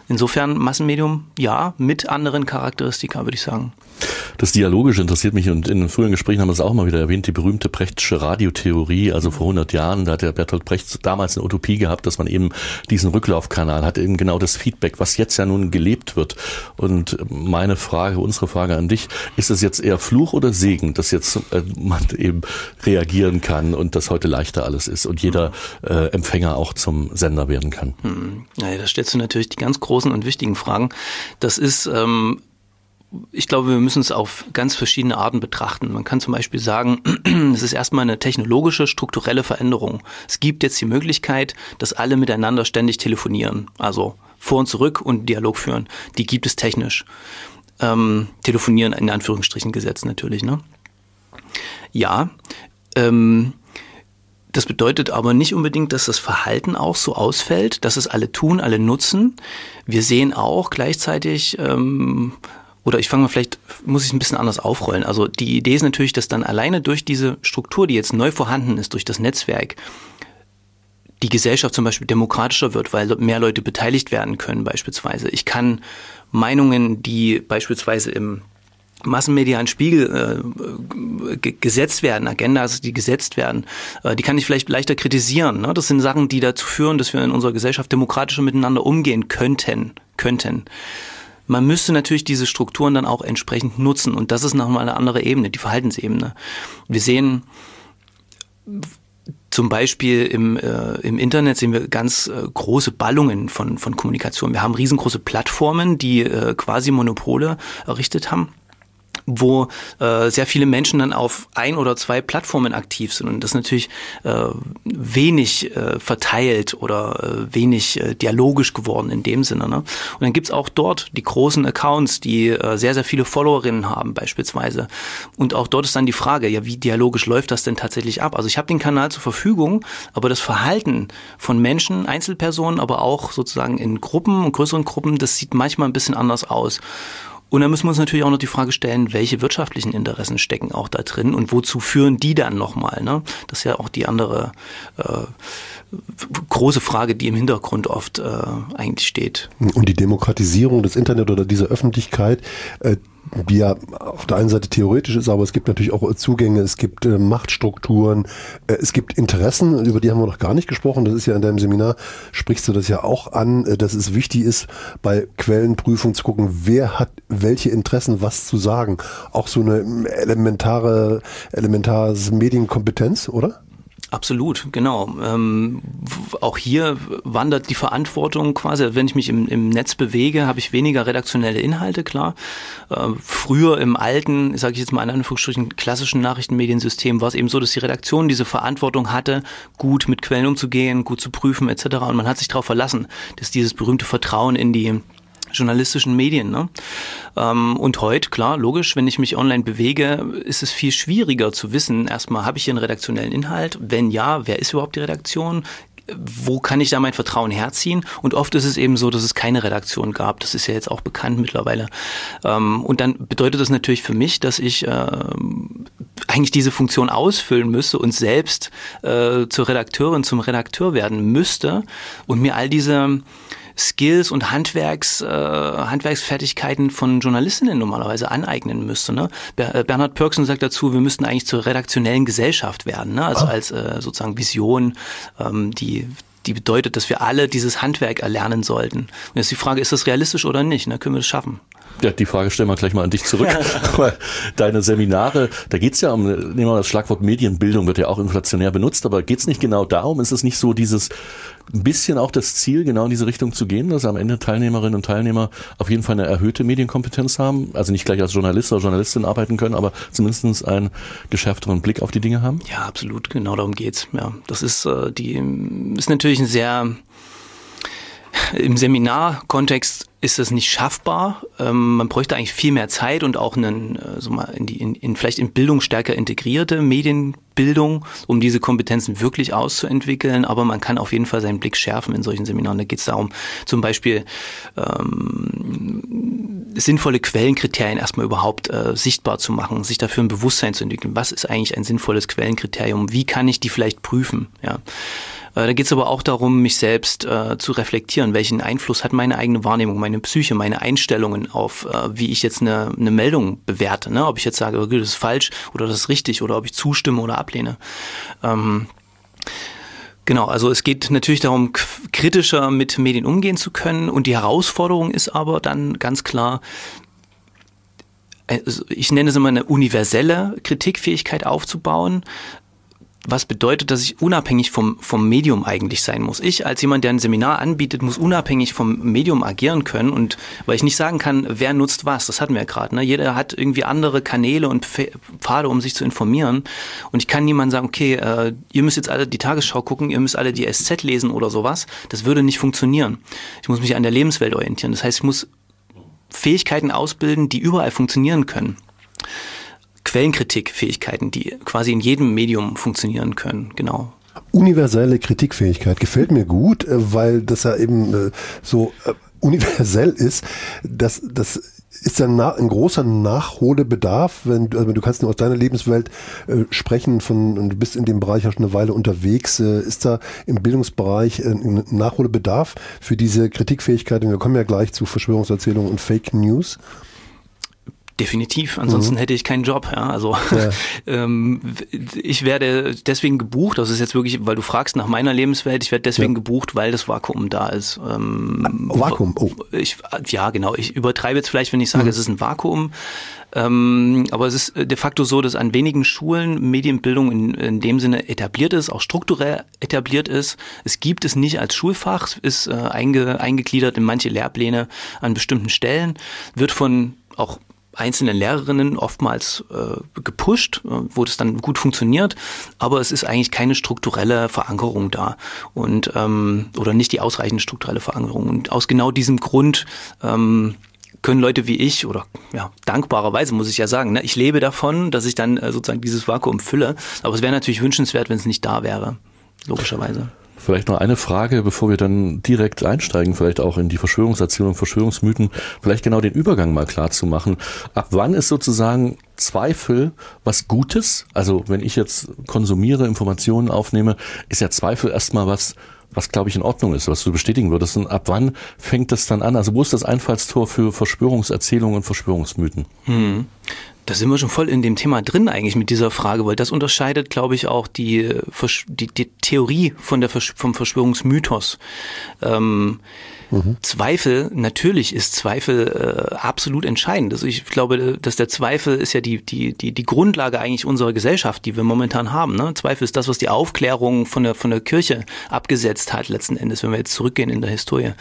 Insofern Massenmedium, ja, mit anderen Charakteristika, würde ich sagen. Das Dialogische interessiert mich und in früheren Gesprächen haben wir es auch mal wieder erwähnt, die berühmte Brechtsche Radiotheorie, also vor 100 Jahren, da hat der Bertolt Brecht damals eine Utopie gehabt, dass man eben diesen Rücklaufkanal hat, eben genau das Feedback, was jetzt ja nun gelebt wird. Und meine Frage, unsere Frage an dich, ist es jetzt eher Fluch oder Segen, dass jetzt äh, man eben reagieren kann und das heute leichter alles ist und jeder äh, Empfänger auch zum Sender werden kann? Hm. Naja, da stellst du natürlich die ganz großen und wichtigen Fragen. Das ist ähm, ich glaube, wir müssen es auf ganz verschiedene Arten betrachten. Man kann zum Beispiel sagen, es ist erstmal eine technologische, strukturelle Veränderung. Es gibt jetzt die Möglichkeit, dass alle miteinander ständig telefonieren, also vor und zurück und Dialog führen. Die gibt es technisch. Ähm, telefonieren in Anführungsstrichen gesetzt natürlich. Ne? Ja, ähm, das bedeutet aber nicht unbedingt, dass das Verhalten auch so ausfällt, dass es alle tun, alle nutzen. Wir sehen auch gleichzeitig ähm, oder ich fange mal vielleicht, muss ich es ein bisschen anders aufrollen. Also die Idee ist natürlich, dass dann alleine durch diese Struktur, die jetzt neu vorhanden ist, durch das Netzwerk, die Gesellschaft zum Beispiel demokratischer wird, weil mehr Leute beteiligt werden können beispielsweise. Ich kann Meinungen, die beispielsweise im massenmedialen Spiegel äh, gesetzt werden, Agendas, die gesetzt werden, äh, die kann ich vielleicht leichter kritisieren. Ne? Das sind Sachen, die dazu führen, dass wir in unserer Gesellschaft demokratischer miteinander umgehen könnten. könnten. Man müsste natürlich diese Strukturen dann auch entsprechend nutzen und das ist nochmal eine andere Ebene, die Verhaltensebene. Wir sehen zum Beispiel im, äh, im Internet sehen wir ganz äh, große Ballungen von, von Kommunikation. Wir haben riesengroße Plattformen, die äh, quasi Monopole errichtet haben wo äh, sehr viele Menschen dann auf ein oder zwei Plattformen aktiv sind und das natürlich äh, wenig äh, verteilt oder äh, wenig äh, dialogisch geworden in dem Sinne. Ne? Und dann gibt's auch dort die großen Accounts, die äh, sehr, sehr viele Followerinnen haben beispielsweise. Und auch dort ist dann die Frage, ja, wie dialogisch läuft das denn tatsächlich ab? Also ich habe den Kanal zur Verfügung, aber das Verhalten von Menschen, Einzelpersonen, aber auch sozusagen in Gruppen und größeren Gruppen, das sieht manchmal ein bisschen anders aus. Und dann müssen wir uns natürlich auch noch die Frage stellen, welche wirtschaftlichen Interessen stecken auch da drin und wozu führen die dann nochmal? Ne? Das ist ja auch die andere äh, große Frage, die im Hintergrund oft äh, eigentlich steht. Und die Demokratisierung des Internet oder dieser Öffentlichkeit, äh, die ja auf der einen Seite theoretisch ist, aber es gibt natürlich auch Zugänge, es gibt äh, Machtstrukturen, äh, es gibt Interessen, über die haben wir noch gar nicht gesprochen. Das ist ja in deinem Seminar, sprichst du das ja auch an, äh, dass es wichtig ist, bei Quellenprüfung zu gucken, wer hat welche Interessen, was zu sagen. Auch so eine elementare, elementares Medienkompetenz, oder? Absolut, genau. Ähm, auch hier wandert die Verantwortung quasi. Wenn ich mich im, im Netz bewege, habe ich weniger redaktionelle Inhalte, klar. Äh, früher im alten, sage ich jetzt mal in Anführungsstrichen, klassischen Nachrichtenmediensystem war es eben so, dass die Redaktion diese Verantwortung hatte, gut mit Quellen umzugehen, gut zu prüfen etc. Und man hat sich darauf verlassen, dass dieses berühmte Vertrauen in die journalistischen Medien. Ne? Ähm, und heute, klar, logisch, wenn ich mich online bewege, ist es viel schwieriger zu wissen, erstmal, habe ich hier einen redaktionellen Inhalt? Wenn ja, wer ist überhaupt die Redaktion? wo kann ich da mein Vertrauen herziehen? Und oft ist es eben so, dass es keine Redaktion gab. Das ist ja jetzt auch bekannt mittlerweile. Ähm, und dann bedeutet das natürlich für mich, dass ich äh, eigentlich diese Funktion ausfüllen müsste und selbst äh, zur Redakteurin, zum Redakteur werden müsste und mir all diese Skills und Handwerks, äh, Handwerksfertigkeiten von Journalistinnen normalerweise aneignen müsste. Ne? Äh, Bernhard Pörksen sagt dazu, wir müssten eigentlich zur redaktionellen Gesellschaft werden, ne? also ah. als äh, sozusagen Vision, ähm, die die bedeutet, dass wir alle dieses Handwerk erlernen sollten. Und jetzt die Frage, ist das realistisch oder nicht? Ne? Können wir das schaffen? Ja, die Frage stellen wir gleich mal an dich zurück. Deine Seminare, da geht's ja um, nehmen wir mal das Schlagwort Medienbildung, wird ja auch inflationär benutzt, aber geht's nicht genau darum? Ist es nicht so dieses ein bisschen auch das Ziel, genau in diese Richtung zu gehen, dass am Ende Teilnehmerinnen und Teilnehmer auf jeden Fall eine erhöhte Medienkompetenz haben, also nicht gleich als Journalist oder Journalistin arbeiten können, aber zumindest einen geschärfteren Blick auf die Dinge haben? Ja, absolut, genau darum geht's. Ja, das ist äh, die ist natürlich ein sehr im Seminarkontext ist das nicht schaffbar. Ähm, man bräuchte eigentlich viel mehr Zeit und auch einen, äh, so mal in die, in, in vielleicht in Bildung stärker integrierte Medienbildung, um diese Kompetenzen wirklich auszuentwickeln. Aber man kann auf jeden Fall seinen Blick schärfen in solchen Seminaren. Da geht es darum, zum Beispiel ähm, sinnvolle Quellenkriterien erstmal überhaupt äh, sichtbar zu machen, sich dafür ein Bewusstsein zu entwickeln. Was ist eigentlich ein sinnvolles Quellenkriterium? Wie kann ich die vielleicht prüfen? Ja. Äh, da geht es aber auch darum, mich selbst äh, zu reflektieren. Welchen Einfluss hat meine eigene Wahrnehmung, meine Psyche, meine Einstellungen auf, äh, wie ich jetzt eine, eine Meldung bewerte. Ne? Ob ich jetzt sage, okay, das ist falsch oder das ist richtig oder ob ich zustimme oder ablehne. Ähm, Genau, also es geht natürlich darum, kritischer mit Medien umgehen zu können und die Herausforderung ist aber dann ganz klar, also ich nenne es immer eine universelle Kritikfähigkeit aufzubauen, was bedeutet, dass ich unabhängig vom, vom Medium eigentlich sein muss. Ich als jemand, der ein Seminar anbietet, muss unabhängig vom Medium agieren können und weil ich nicht sagen kann, wer nutzt was, das hatten wir ja gerade. Ne? Jeder hat irgendwie andere Kanäle und Pfade, um sich zu informieren und ich kann niemandem sagen, okay, äh, ihr müsst jetzt alle die Tagesschau gucken, ihr müsst alle die SZ lesen oder sowas. Das würde nicht funktionieren. Ich muss mich an der Lebenswelt orientieren. Das heißt, ich muss Fähigkeiten ausbilden, die überall funktionieren können. Quellenkritikfähigkeiten, die quasi in jedem Medium funktionieren können, genau. Universelle Kritikfähigkeit gefällt mir gut, äh, weil das ja eben äh, so äh, universell ist. Das, das ist ein, ein großer Nachholbedarf, wenn also du kannst nur aus deiner Lebenswelt äh, sprechen von und du bist in dem Bereich auch schon eine Weile unterwegs. Äh, ist da im Bildungsbereich äh, ein Nachholbedarf für diese Kritikfähigkeit? Und wir kommen ja gleich zu Verschwörungserzählungen und Fake News. Definitiv, ansonsten mhm. hätte ich keinen Job. Ja. Also ja. ähm, ich werde deswegen gebucht, das ist jetzt wirklich, weil du fragst nach meiner Lebenswelt, ich werde deswegen ja. gebucht, weil das Vakuum da ist. Ähm, oh, Vakuum, oh. Ich, ja, genau. Ich übertreibe jetzt vielleicht, wenn ich sage, mhm. es ist ein Vakuum. Ähm, aber es ist de facto so, dass an wenigen Schulen Medienbildung in, in dem Sinne etabliert ist, auch strukturell etabliert ist. Es gibt es nicht als Schulfach, ist äh, einge, eingegliedert in manche Lehrpläne an bestimmten Stellen, wird von auch einzelnen Lehrerinnen oftmals äh, gepusht, äh, wo das dann gut funktioniert, aber es ist eigentlich keine strukturelle Verankerung da und ähm, oder nicht die ausreichende strukturelle Verankerung. Und aus genau diesem Grund ähm, können Leute wie ich oder ja, dankbarerweise muss ich ja sagen, ne, ich lebe davon, dass ich dann äh, sozusagen dieses Vakuum fülle. Aber es wäre natürlich wünschenswert, wenn es nicht da wäre, logischerweise. Vielleicht noch eine Frage, bevor wir dann direkt einsteigen, vielleicht auch in die Verschwörungserzählung, Verschwörungsmythen, vielleicht genau den Übergang mal klar zu machen. Ab wann ist sozusagen Zweifel was Gutes? Also wenn ich jetzt konsumiere, Informationen aufnehme, ist ja Zweifel erstmal was, was glaube ich in Ordnung ist, was du bestätigen würdest. Und ab wann fängt das dann an? Also wo ist das Einfallstor für Verschwörungserzählungen und Verschwörungsmythen? Hm. Da sind wir schon voll in dem Thema drin eigentlich mit dieser Frage, weil das unterscheidet, glaube ich, auch die, die, die Theorie von der, vom Verschwörungsmythos. Ähm, mhm. Zweifel, natürlich ist Zweifel äh, absolut entscheidend. Also ich glaube, dass der Zweifel ist ja die, die, die, die Grundlage eigentlich unserer Gesellschaft, die wir momentan haben. Ne? Zweifel ist das, was die Aufklärung von der, von der Kirche abgesetzt hat, letzten Endes, wenn wir jetzt zurückgehen in der Historie.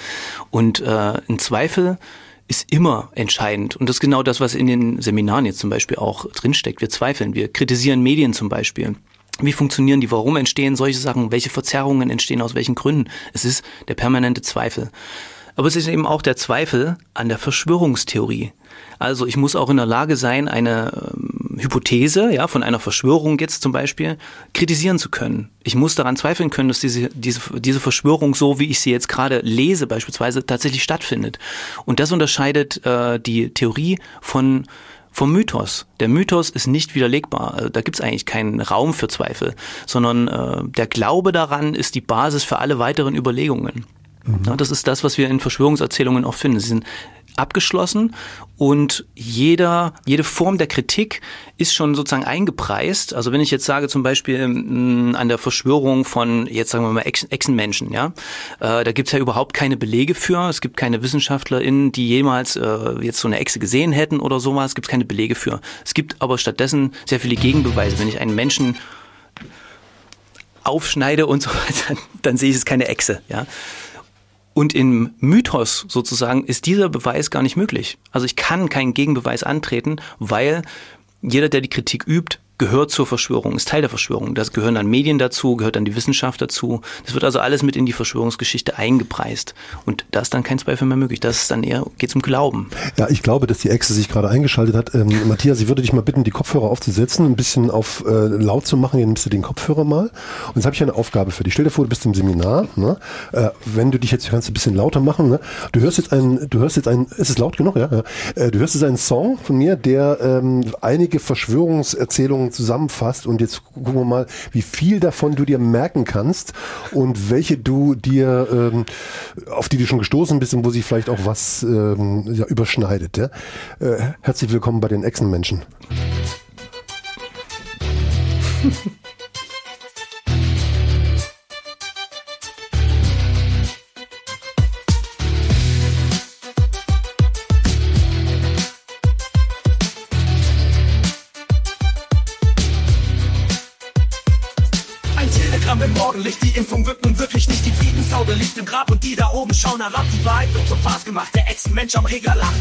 Und äh, ein Zweifel ist immer entscheidend. Und das ist genau das, was in den Seminaren jetzt zum Beispiel auch drinsteckt. Wir zweifeln, wir kritisieren Medien zum Beispiel. Wie funktionieren die? Warum entstehen solche Sachen? Welche Verzerrungen entstehen aus welchen Gründen? Es ist der permanente Zweifel. Aber es ist eben auch der Zweifel an der Verschwörungstheorie. Also ich muss auch in der Lage sein, eine ähm, Hypothese, ja, von einer Verschwörung jetzt zum Beispiel, kritisieren zu können. Ich muss daran zweifeln können, dass diese, diese, diese Verschwörung, so wie ich sie jetzt gerade lese, beispielsweise tatsächlich stattfindet. Und das unterscheidet äh, die Theorie von vom Mythos. Der Mythos ist nicht widerlegbar. Also da gibt es eigentlich keinen Raum für Zweifel, sondern äh, der Glaube daran ist die Basis für alle weiteren Überlegungen. Mhm. Ja, das ist das, was wir in Verschwörungserzählungen auch finden. Sie sind abgeschlossen und jeder, jede Form der Kritik ist schon sozusagen eingepreist. Also wenn ich jetzt sage zum Beispiel mh, mm, an der Verschwörung von, jetzt sagen wir mal, Echsenmenschen, ja, äh, da gibt's ja überhaupt keine Belege für. Es gibt keine WissenschaftlerInnen, die jemals äh, jetzt so eine Echse gesehen hätten oder sowas. Es gibt keine Belege für. Es gibt aber stattdessen sehr viele Gegenbeweise. Wenn ich einen Menschen aufschneide und so weiter, dann sehe ich es keine Echse, ja. Und im Mythos sozusagen ist dieser Beweis gar nicht möglich. Also ich kann keinen Gegenbeweis antreten, weil jeder, der die Kritik übt, gehört zur Verschwörung, ist Teil der Verschwörung. Das gehören dann Medien dazu, gehört dann die Wissenschaft dazu. Das wird also alles mit in die Verschwörungsgeschichte eingepreist. Und da ist dann kein Zweifel mehr möglich. Das ist dann eher, geht um Glauben. Ja, ich glaube, dass die Echse sich gerade eingeschaltet hat. Ähm, Matthias, ich würde dich mal bitten, die Kopfhörer aufzusetzen, ein bisschen auf äh, laut zu machen. Jetzt nimmst du den Kopfhörer mal. Und jetzt habe ich eine Aufgabe für dich. Stell dir vor, du bist im Seminar. Ne? Äh, wenn du dich jetzt kannst du ein bisschen lauter machen. Ne? Du hörst jetzt einen, du hörst jetzt einen, ist es laut genug? Ja. Äh, du hörst jetzt einen Song von mir, der ähm, einige Verschwörungserzählungen Erfahrungen zusammenfasst und jetzt gucken wir mal, wie viel davon du dir merken kannst und welche du dir, ähm, auf die du schon gestoßen bist und wo sich vielleicht auch was ähm, ja, überschneidet. Ja? Äh, herzlich willkommen bei den Echsenmenschen. Impfung wirkt nun wirklich nicht. Die Friedenshaude liegt im Grab und die da oben schauen herab. Die Wahrheit wird so Farce gemacht, der Ex-Mensch am Regler lacht.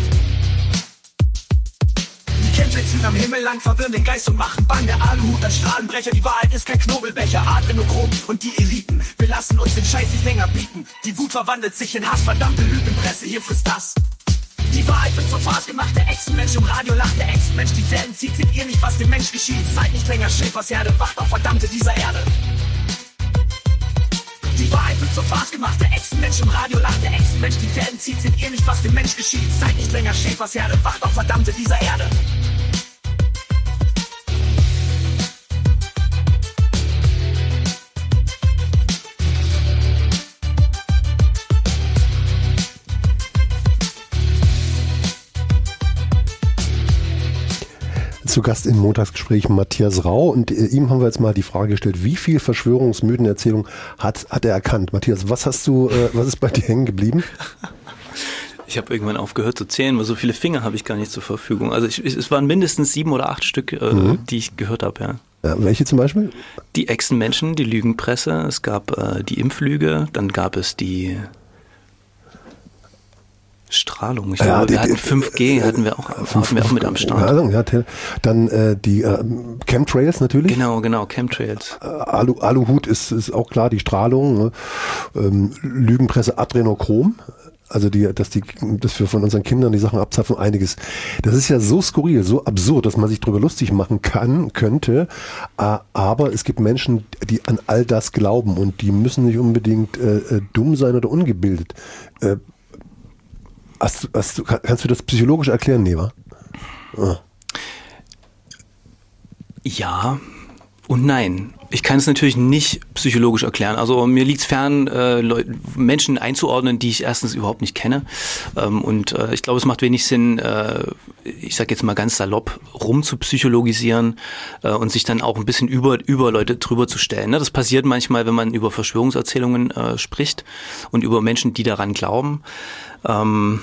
Die Chemtrails am Himmel lang, verwirren den Geist und machen Bang. Der Aluhut, ein Strahlenbrecher, die Wahrheit ist kein Knobelbecher. Adrenochrom und die Eliten, wir lassen uns den Scheiß nicht länger bieten. Die Wut verwandelt sich in Hass, verdammte Lügenpresse, hier frisst das. Die Wahrheit wird zur Farce gemacht, der Ex-Mensch im Radio lacht, der Ex-Mensch die Zellen zieht, seht ihr nicht, was dem Mensch geschieht. Seid nicht länger Schäfers Herde, wacht auf verdammte dieser Erde. Die Wahrheit wird zur Farce gemacht. Der Ex-Mensch im Radio lacht. Der Ex-Mensch die Fäden zieht. Seht ihr nicht, was dem Mensch geschieht? Seid nicht länger Schäfers Herde. Wacht auf verdammte dieser Erde. Zu Gast im Montagsgespräch Matthias Rau und äh, ihm haben wir jetzt mal die Frage gestellt, wie viel Verschwörungsmythenerzählung hat, hat er erkannt? Matthias, was hast du, äh, was ist bei dir hängen geblieben? Ich habe irgendwann aufgehört zu zählen, weil so viele Finger habe ich gar nicht zur Verfügung. Also ich, es waren mindestens sieben oder acht Stück, äh, mhm. die ich gehört habe, ja. Ja, welche zum Beispiel? Die Echsenmenschen, die Lügenpresse, es gab äh, die Impflüge, dann gab es die Strahlung. Ich glaube, ja, die, wir hatten 5G, hatten wir auch, hatten wir auch mit am Start. Ja, dann äh, die äh, Chemtrails natürlich. Genau, genau, Chemtrails. Äh, Alu, Aluhut ist, ist auch klar, die Strahlung. Ne? Ähm, Lügenpresse Adrenochrom also die, dass die, dass wir von unseren Kindern die Sachen abzapfen, einiges. Das ist ja so skurril, so absurd, dass man sich darüber lustig machen kann, könnte. Aber es gibt Menschen, die an all das glauben und die müssen nicht unbedingt äh, äh dumm sein oder ungebildet. Äh, hast, hast, kannst du das psychologisch erklären, Neva? Ah. Ja und nein. Ich kann es natürlich nicht psychologisch erklären. Also mir liegt es fern, äh, Menschen einzuordnen, die ich erstens überhaupt nicht kenne. Ähm, und äh, ich glaube, es macht wenig Sinn, äh, ich sage jetzt mal ganz salopp, rum zu psychologisieren äh, und sich dann auch ein bisschen über, über Leute drüber zu stellen. Ne? Das passiert manchmal, wenn man über Verschwörungserzählungen äh, spricht und über Menschen, die daran glauben. Ähm,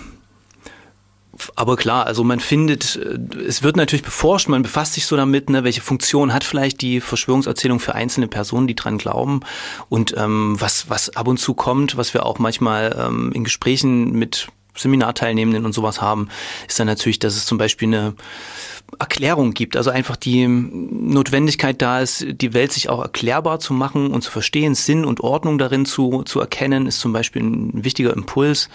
aber klar, also man findet, äh, es wird natürlich beforscht, man befasst sich so damit, ne, welche Funktion hat vielleicht die Verschwörungserzählung für einzelne Personen, die dran glauben. Und ähm, was, was ab und zu kommt, was wir auch manchmal ähm, in Gesprächen mit Seminarteilnehmenden und sowas haben, ist dann natürlich, dass es zum Beispiel eine Erklärung gibt. Also einfach die Notwendigkeit da ist, die Welt sich auch erklärbar zu machen und zu verstehen, Sinn und Ordnung darin zu, zu erkennen, ist zum Beispiel ein wichtiger Impuls.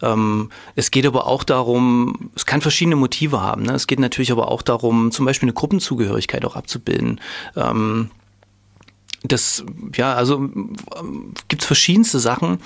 Ähm, es geht aber auch darum, es kann verschiedene Motive haben. Ne? Es geht natürlich aber auch darum, zum Beispiel eine Gruppenzugehörigkeit auch abzubilden. Ähm, das, ja, also gibt es verschiedenste Sachen.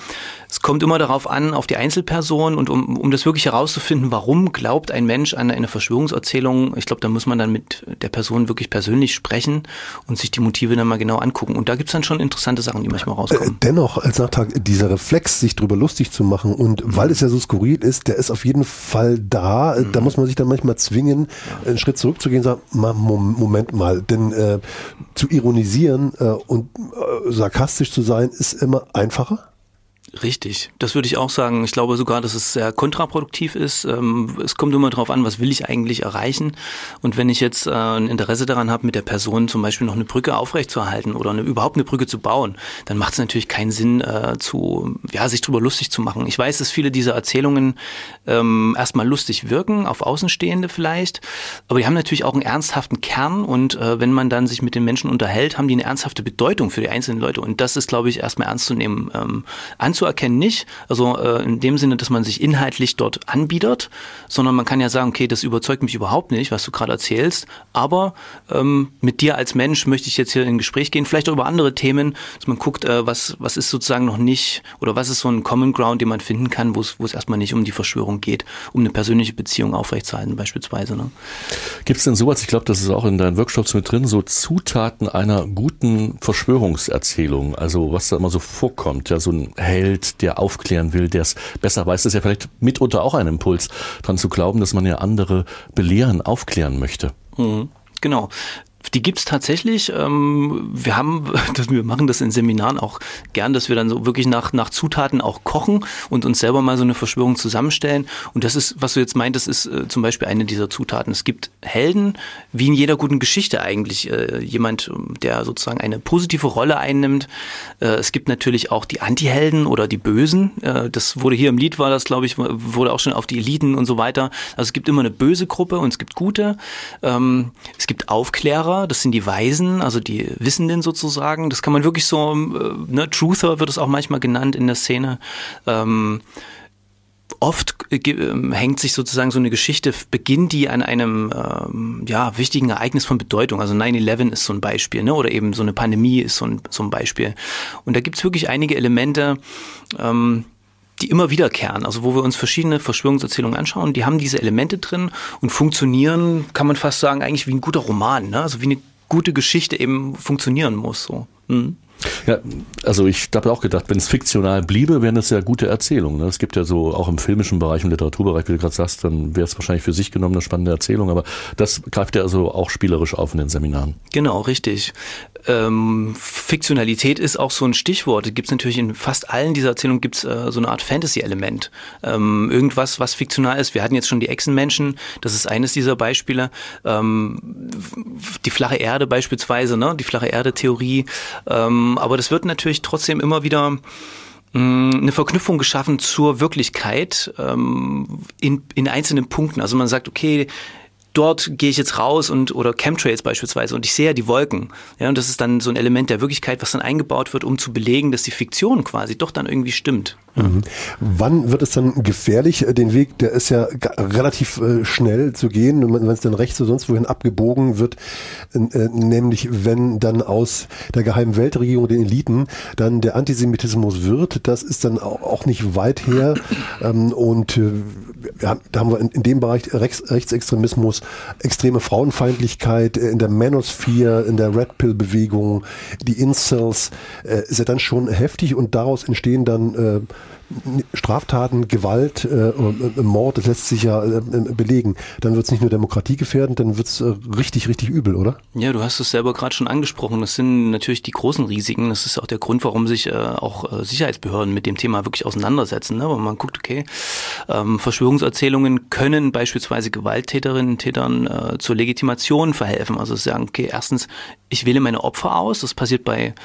Es kommt immer darauf an, auf die Einzelperson und um, um das wirklich herauszufinden, warum glaubt ein Mensch an eine Verschwörungserzählung, ich glaube, da muss man dann mit der Person wirklich persönlich sprechen und sich die Motive dann mal genau angucken. Und da gibt es dann schon interessante Sachen, die manchmal rauskommen. Äh, dennoch, als Nachtrag, dieser Reflex, sich drüber lustig zu machen und mhm. weil es ja so skurril ist, der ist auf jeden Fall da. Mhm. Da muss man sich dann manchmal zwingen, einen Schritt zurückzugehen und sagen, Moment mal, denn äh, zu ironisieren äh, und äh, sarkastisch zu sein, ist immer einfacher? Richtig, das würde ich auch sagen. Ich glaube sogar, dass es sehr kontraproduktiv ist. Ähm, es kommt immer darauf an, was will ich eigentlich erreichen. Und wenn ich jetzt äh, ein Interesse daran habe, mit der Person zum Beispiel noch eine Brücke aufrechtzuerhalten oder eine, überhaupt eine Brücke zu bauen, dann macht es natürlich keinen Sinn, äh, zu, ja, sich drüber lustig zu machen. Ich weiß, dass viele dieser Erzählungen ähm, erstmal lustig wirken, auf Außenstehende vielleicht, aber die haben natürlich auch einen ernsthaften Kern und äh, wenn man dann sich mit den Menschen unterhält, haben die eine ernsthafte Bedeutung für die einzelnen Leute. Und das ist, glaube ich, erstmal ernst zu nehmen, ähm, anzuerkennen nicht. Also äh, in dem Sinne, dass man sich inhaltlich dort anbietet, sondern man kann ja sagen, okay, das überzeugt mich überhaupt nicht, was du gerade erzählst, aber ähm, mit dir als Mensch möchte ich jetzt hier in ein Gespräch gehen, vielleicht auch über andere Themen, dass man guckt, äh, was, was ist sozusagen noch nicht oder was ist so ein Common Ground, den man finden kann, wo es, erstmal nicht um die Verschwörung geht, um eine persönliche Beziehung aufrechtzuerhalten beispielsweise. Ne? Gibt es denn sowas, ich glaube, das ist auch in deinen Workshops mit drin, so Zutaten einer guten Verschwörungserzählung, also was da immer so vorkommt, ja, so ein Held, Welt, der aufklären will, der es besser weiß. Das ist ja vielleicht mitunter auch ein Impuls, daran zu glauben, dass man ja andere belehren, aufklären möchte. Mhm. Genau. Die gibt's tatsächlich. Ähm, wir haben, wir machen das in Seminaren auch gern, dass wir dann so wirklich nach, nach Zutaten auch kochen und uns selber mal so eine Verschwörung zusammenstellen. Und das ist, was du jetzt meintest, ist äh, zum Beispiel eine dieser Zutaten. Es gibt Helden, wie in jeder guten Geschichte eigentlich. Äh, jemand, der sozusagen eine positive Rolle einnimmt. Äh, es gibt natürlich auch die Anti-Helden oder die Bösen. das wurde hier im Lied, war das, glaube ich, wurde auch schon auf die Eliten und so weiter. Also es gibt immer eine böse Gruppe und es gibt gute. Ähm, es gibt Aufklärer Lehrer, das sind die Weisen, also die Wissenden sozusagen. Das kann man wirklich so, äh, ne, Truther wird es auch manchmal genannt in der Szene. Ähm, oft äh, ähm, hängt sich sozusagen so eine Geschichte, beginnt die an einem ähm, ja, wichtigen Ereignis von Bedeutung. Also 9-11 ist so ein Beispiel, ne? oder eben so eine Pandemie ist so ein, so ein Beispiel. Und da gibt es wirklich einige Elemente, ähm, die immer wiederkehren, also wo wir uns verschiedene Verschwörungserzählungen anschauen, die haben diese Elemente drin und funktionieren, kann man fast sagen, eigentlich wie ein guter Roman, ne? also wie eine gute Geschichte eben funktionieren muss. So. Mhm. Ja, also ich habe auch gedacht, wenn es fiktional bliebe, wären das ja gute Erzählungen. Ne? Es gibt ja so auch im filmischen Bereich, im Literaturbereich, wie du gerade sagst, dann wäre es wahrscheinlich für sich genommen eine spannende Erzählung, aber das greift ja also auch spielerisch auf in den Seminaren. Genau, richtig. Ähm, Fiktionalität ist auch so ein Stichwort. Gibt es natürlich in fast allen dieser Erzählungen gibt's äh, so eine Art Fantasy-Element. Ähm, irgendwas, was fiktional ist. Wir hatten jetzt schon die Echsenmenschen, das ist eines dieser Beispiele. Ähm, die flache Erde beispielsweise, ne? die flache Erde-Theorie. Ähm, aber das wird natürlich trotzdem immer wieder eine Verknüpfung geschaffen zur Wirklichkeit ähm, in, in einzelnen Punkten. Also man sagt, okay, dort gehe ich jetzt raus und oder Chemtrails beispielsweise und ich sehe ja die Wolken. Ja, und das ist dann so ein Element der Wirklichkeit, was dann eingebaut wird, um zu belegen, dass die Fiktion quasi doch dann irgendwie stimmt. Mhm. Wann wird es dann gefährlich? Äh, den Weg, der ist ja relativ äh, schnell zu gehen, wenn es dann rechts oder sonst wohin abgebogen wird, äh, nämlich wenn dann aus der geheimen Weltregierung, den Eliten, dann der Antisemitismus wird. Das ist dann auch nicht weit her. Ähm, und da haben wir in dem Bereich Rechtsextremismus extreme Frauenfeindlichkeit äh, in der Manosphere, in der Red Pill Bewegung, die Incels, äh, ist ja dann schon heftig und daraus entstehen dann äh, Straftaten, Gewalt, äh, äh, Mord, das lässt sich ja äh, belegen. Dann wird es nicht nur demokratiegefährdend, dann wird es äh, richtig, richtig übel, oder? Ja, du hast es selber gerade schon angesprochen. Das sind natürlich die großen Risiken. Das ist auch der Grund, warum sich äh, auch äh, Sicherheitsbehörden mit dem Thema wirklich auseinandersetzen. Ne? Weil man guckt, okay, ähm, Verschwörungserzählungen können beispielsweise Gewalttäterinnen und Tätern äh, zur Legitimation verhelfen. Also sagen, okay, erstens, ich wähle meine Opfer aus. Das passiert bei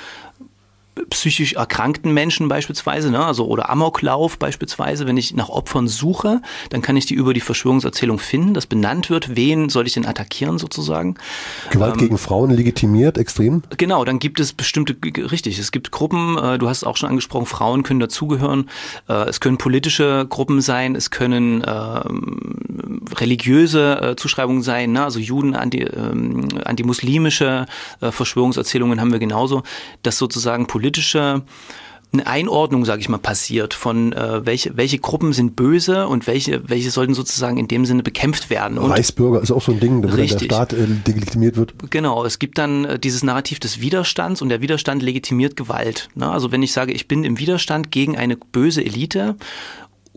psychisch erkrankten Menschen beispielsweise, ne, also oder Amoklauf beispielsweise, wenn ich nach Opfern suche, dann kann ich die über die Verschwörungserzählung finden, dass benannt wird, wen soll ich denn attackieren sozusagen. Gewalt ähm, gegen Frauen legitimiert, extrem? Genau, dann gibt es bestimmte, richtig, es gibt Gruppen, äh, du hast es auch schon angesprochen, Frauen können dazugehören, äh, es können politische Gruppen sein, es können äh, religiöse Zuschreibungen sein, ne, also Juden, anti, ähm, antimuslimische äh, Verschwörungserzählungen haben wir genauso, dass sozusagen politische politische eine Einordnung, sage ich mal, passiert von äh, welche, welche Gruppen sind böse und welche, welche sollten sozusagen in dem Sinne bekämpft werden. Und Reichsbürger ist auch so ein Ding, wenn der Staat äh, delegitimiert wird. Genau, es gibt dann äh, dieses Narrativ des Widerstands und der Widerstand legitimiert Gewalt. Ne? Also wenn ich sage, ich bin im Widerstand gegen eine böse Elite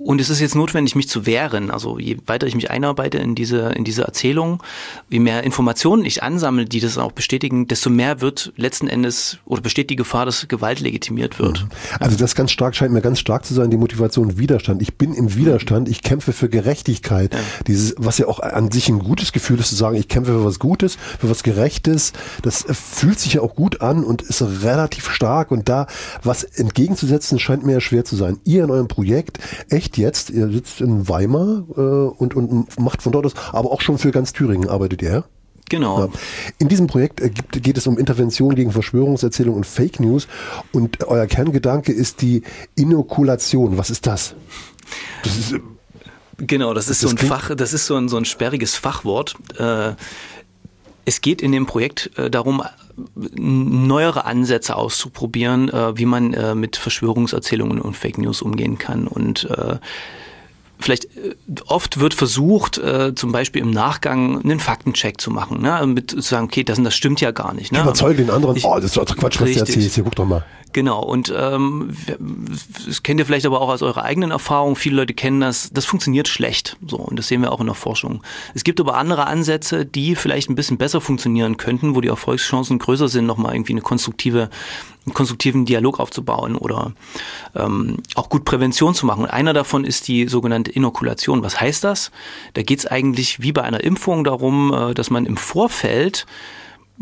und es ist jetzt notwendig, mich zu wehren. Also je weiter ich mich einarbeite in diese, in diese Erzählung, je mehr Informationen ich ansammle, die das auch bestätigen, desto mehr wird letzten Endes oder besteht die Gefahr, dass Gewalt legitimiert wird. Mhm. Also das ganz stark scheint mir ganz stark zu sein, die Motivation Widerstand. Ich bin im Widerstand, ich kämpfe für Gerechtigkeit. Ja. Dieses, was ja auch an sich ein gutes Gefühl ist, zu sagen, ich kämpfe für was Gutes, für was Gerechtes. Das fühlt sich ja auch gut an und ist relativ stark. Und da was entgegenzusetzen, scheint mir ja schwer zu sein. Ihr in eurem Projekt echt nicht jetzt, ihr sitzt in Weimar äh, und, und macht von dort aus, aber auch schon für ganz Thüringen arbeitet ihr. Genau. Ja. In diesem Projekt äh, geht es um Intervention gegen Verschwörungserzählung und Fake News und euer Kerngedanke ist die Inokulation. Was ist das? das ist, äh, genau, das ist das so ein Fach, das ist so ein, so ein sperriges Fachwort. Äh, es geht in dem Projekt äh, darum, neuere Ansätze auszuprobieren, äh, wie man äh, mit Verschwörungserzählungen und Fake News umgehen kann. Und äh, vielleicht äh, oft wird versucht, äh, zum Beispiel im Nachgang einen Faktencheck zu machen, ne? mit zu sagen, okay, das, das stimmt ja gar nicht. Ne? Überzeuge den anderen, ich, oh, das ist doch Quatsch, was du erzählst, hier, guck doch mal. Genau, und ähm, das kennt ihr vielleicht aber auch aus eurer eigenen Erfahrung. Viele Leute kennen das, das funktioniert schlecht. So, und das sehen wir auch in der Forschung. Es gibt aber andere Ansätze, die vielleicht ein bisschen besser funktionieren könnten, wo die Erfolgschancen größer sind, nochmal irgendwie eine konstruktive, einen konstruktiven Dialog aufzubauen oder ähm, auch gut Prävention zu machen. Und einer davon ist die sogenannte Inokulation. Was heißt das? Da geht es eigentlich wie bei einer Impfung darum, äh, dass man im Vorfeld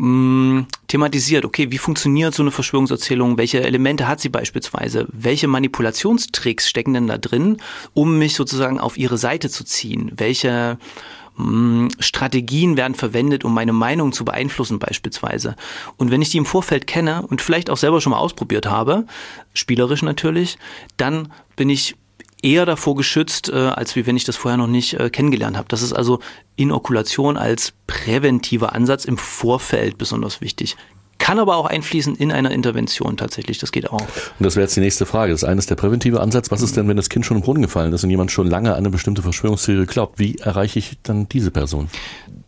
mh, thematisiert, okay, wie funktioniert so eine Verschwörungserzählung, welche Elemente hat sie beispielsweise, welche Manipulationstricks stecken denn da drin, um mich sozusagen auf ihre Seite zu ziehen, welche Strategien werden verwendet, um meine Meinung zu beeinflussen beispielsweise. Und wenn ich die im Vorfeld kenne und vielleicht auch selber schon mal ausprobiert habe, spielerisch natürlich, dann bin ich eher davor geschützt, äh, als wie wenn ich das vorher noch nicht äh, kennengelernt habe. Das ist also Inokulation als präventiver Ansatz im Vorfeld besonders wichtig. Kann aber auch einfließen in einer Intervention tatsächlich, das geht auch. Und das wäre jetzt die nächste Frage. Das eine ist der präventive Ansatz. Was ist denn, wenn das Kind schon im Brunnen gefallen ist und jemand schon lange an eine bestimmte Verschwörungstheorie glaubt? Wie erreiche ich dann diese Person?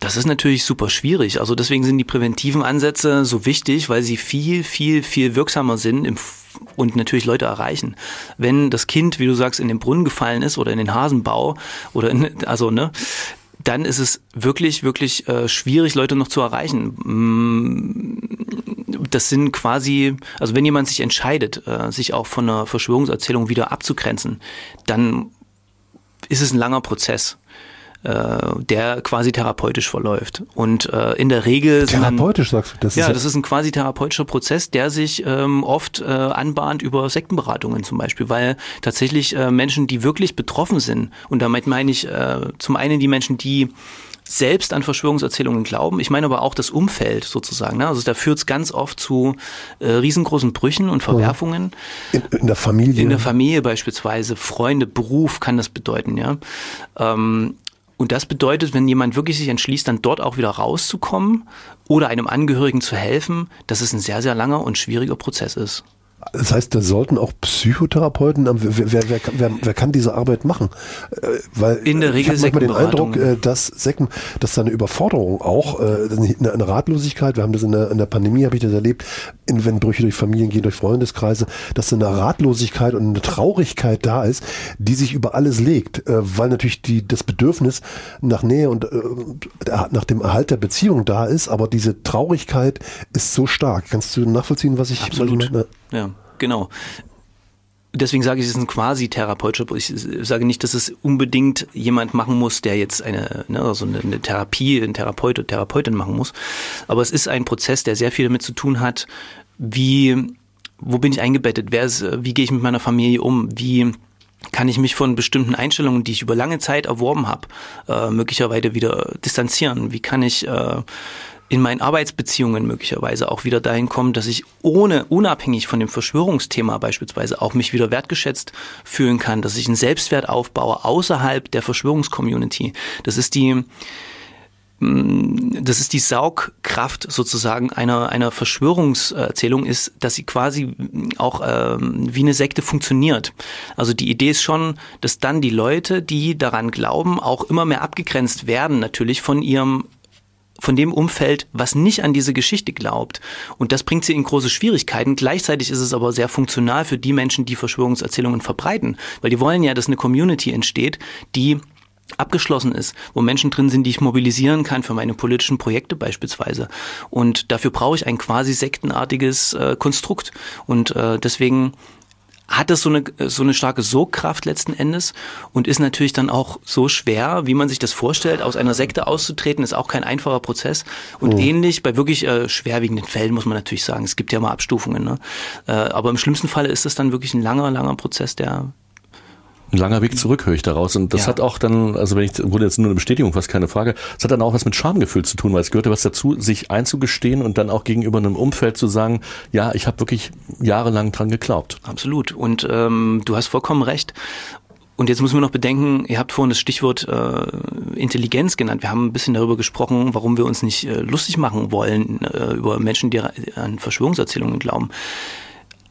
Das ist natürlich super schwierig. Also deswegen sind die präventiven Ansätze so wichtig, weil sie viel, viel, viel wirksamer sind im und natürlich Leute erreichen. Wenn das Kind, wie du sagst, in den Brunnen gefallen ist oder in den Hasenbau oder in, also ne, dann ist es wirklich, wirklich äh, schwierig, Leute noch zu erreichen. Mm, das sind quasi, also wenn jemand sich entscheidet, äh, sich auch von einer Verschwörungserzählung wieder abzugrenzen, dann ist es ein langer Prozess. Äh, der quasi therapeutisch verläuft. Und äh, in der Regel therapeutisch dann, sagst du, das ja, ist das ist ein quasi therapeutischer Prozess, der sich ähm, oft äh, anbahnt über Sektenberatungen zum Beispiel, weil tatsächlich äh, Menschen, die wirklich betroffen sind, und damit meine ich äh, zum einen die Menschen, die selbst an Verschwörungserzählungen glauben. Ich meine aber auch das Umfeld sozusagen. Ne? Also da führt es ganz oft zu äh, riesengroßen Brüchen und Verwerfungen. In, in, der Familie. In der Familie beispielsweise, Freunde, Beruf kann das bedeuten, ja. Ähm, und das bedeutet, wenn jemand wirklich sich entschließt, dann dort auch wieder rauszukommen oder einem Angehörigen zu helfen, dass es ein sehr, sehr langer und schwieriger Prozess ist. Das heißt, da sollten auch Psychotherapeuten, wer, wer, wer, wer, wer kann diese Arbeit machen? Äh, weil in der Regel ich habe den Eindruck, äh, dass Sekten, dass da eine Überforderung auch, äh, eine Ratlosigkeit, wir haben das in der, in der Pandemie, habe ich das erlebt, in, wenn Brüche durch Familien gehen, durch Freundeskreise, dass da eine Ratlosigkeit und eine Traurigkeit da ist, die sich über alles legt, weil natürlich die, das Bedürfnis nach Nähe und nach dem Erhalt der Beziehung da ist, aber diese Traurigkeit ist so stark. Kannst du nachvollziehen, was ich Absolut. meine? Ja, genau. Deswegen sage ich, es ist ein quasi therapeutischer Ich sage nicht, dass es unbedingt jemand machen muss, der jetzt eine, ne, also eine, eine Therapie, ein Therapeut oder Therapeutin machen muss. Aber es ist ein Prozess, der sehr viel damit zu tun hat, wie, wo bin ich eingebettet? Wer ist, wie gehe ich mit meiner Familie um? Wie kann ich mich von bestimmten Einstellungen, die ich über lange Zeit erworben habe, äh, möglicherweise wieder distanzieren? Wie kann ich äh, in meinen Arbeitsbeziehungen möglicherweise auch wieder dahin kommen, dass ich ohne, unabhängig von dem Verschwörungsthema beispielsweise auch mich wieder wertgeschätzt fühlen kann, dass ich einen Selbstwert aufbaue außerhalb der Verschwörungscommunity. Das ist die, mm, das ist die Saugkraft sozusagen einer, einer Verschwörungserzählung ist, dass sie quasi auch ähm, wie eine Sekte funktioniert. Also die Idee ist schon, dass dann die Leute, die daran glauben, auch immer mehr abgegrenzt werden natürlich von ihrem von dem Umfeld, was nicht an diese Geschichte glaubt. Und das bringt sie in große Schwierigkeiten. Gleichzeitig ist es aber sehr funktional für die Menschen, die Verschwörungserzählungen verbreiten. Weil die wollen ja, dass eine Community entsteht, die abgeschlossen ist, wo Menschen drin sind, die ich mobilisieren kann für meine politischen Projekte beispielsweise. Und dafür brauche ich ein quasi sektenartiges äh, Konstrukt. Und äh, deswegen hat das so eine, so eine starke Sogkraft letzten Endes und ist natürlich dann auch so schwer, wie man sich das vorstellt, aus einer Sekte auszutreten, ist auch kein einfacher Prozess. Und mhm. ähnlich bei wirklich äh, schwerwiegenden Fällen muss man natürlich sagen, es gibt ja mal Abstufungen. Ne? Äh, aber im schlimmsten Falle ist es dann wirklich ein langer, langer Prozess, der ein langer Weg zurück, höre ich daraus. Und das ja. hat auch dann, also wenn ich, wurde jetzt nur eine Bestätigung, fast keine Frage, es hat dann auch was mit Schamgefühl zu tun, weil es gehörte was dazu, sich einzugestehen und dann auch gegenüber einem Umfeld zu sagen, ja, ich habe wirklich jahrelang dran geglaubt. Absolut. Und ähm, du hast vollkommen recht. Und jetzt müssen wir noch bedenken, ihr habt vorhin das Stichwort äh, Intelligenz genannt. Wir haben ein bisschen darüber gesprochen, warum wir uns nicht äh, lustig machen wollen äh, über Menschen, die an Verschwörungserzählungen glauben.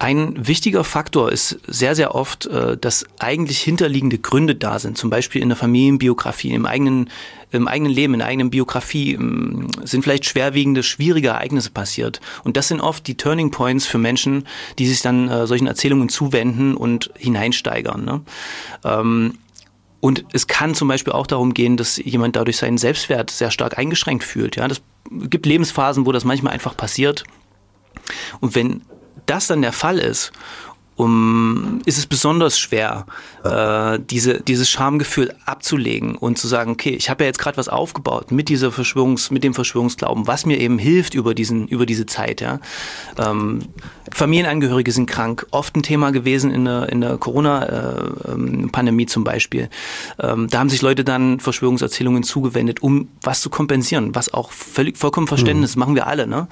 Ein wichtiger Faktor ist sehr, sehr oft, äh, dass eigentlich hinterliegende Gründe da sind. Zum Beispiel in der Familienbiografie, im eigenen, im eigenen Leben, in der eigenen Biografie ähm, sind vielleicht schwerwiegende, schwierige Ereignisse passiert. Und das sind oft die Turning Points für Menschen, die sich dann äh, solchen Erzählungen zuwenden und hineinsteigern. Ne? Ähm, und es kann zum Beispiel auch darum gehen, dass jemand dadurch seinen Selbstwert sehr stark eingeschränkt fühlt. Ja, das gibt Lebensphasen, wo das manchmal einfach passiert. Und wenn das dann der Fall ist, um, ist es besonders schwer, äh, diese, dieses Schamgefühl abzulegen und zu sagen, okay, ich habe ja jetzt gerade was aufgebaut mit dieser Verschwörungs, mit dem Verschwörungsglauben, was mir eben hilft über diesen, über diese Zeit. Ja. Ähm, Familienangehörige sind krank, oft ein Thema gewesen in der, in der Corona-Pandemie äh, zum Beispiel. Ähm, da haben sich Leute dann Verschwörungserzählungen zugewendet, um was zu kompensieren, was auch völlig vollkommen Verständnis, mhm. machen wir alle. Ne?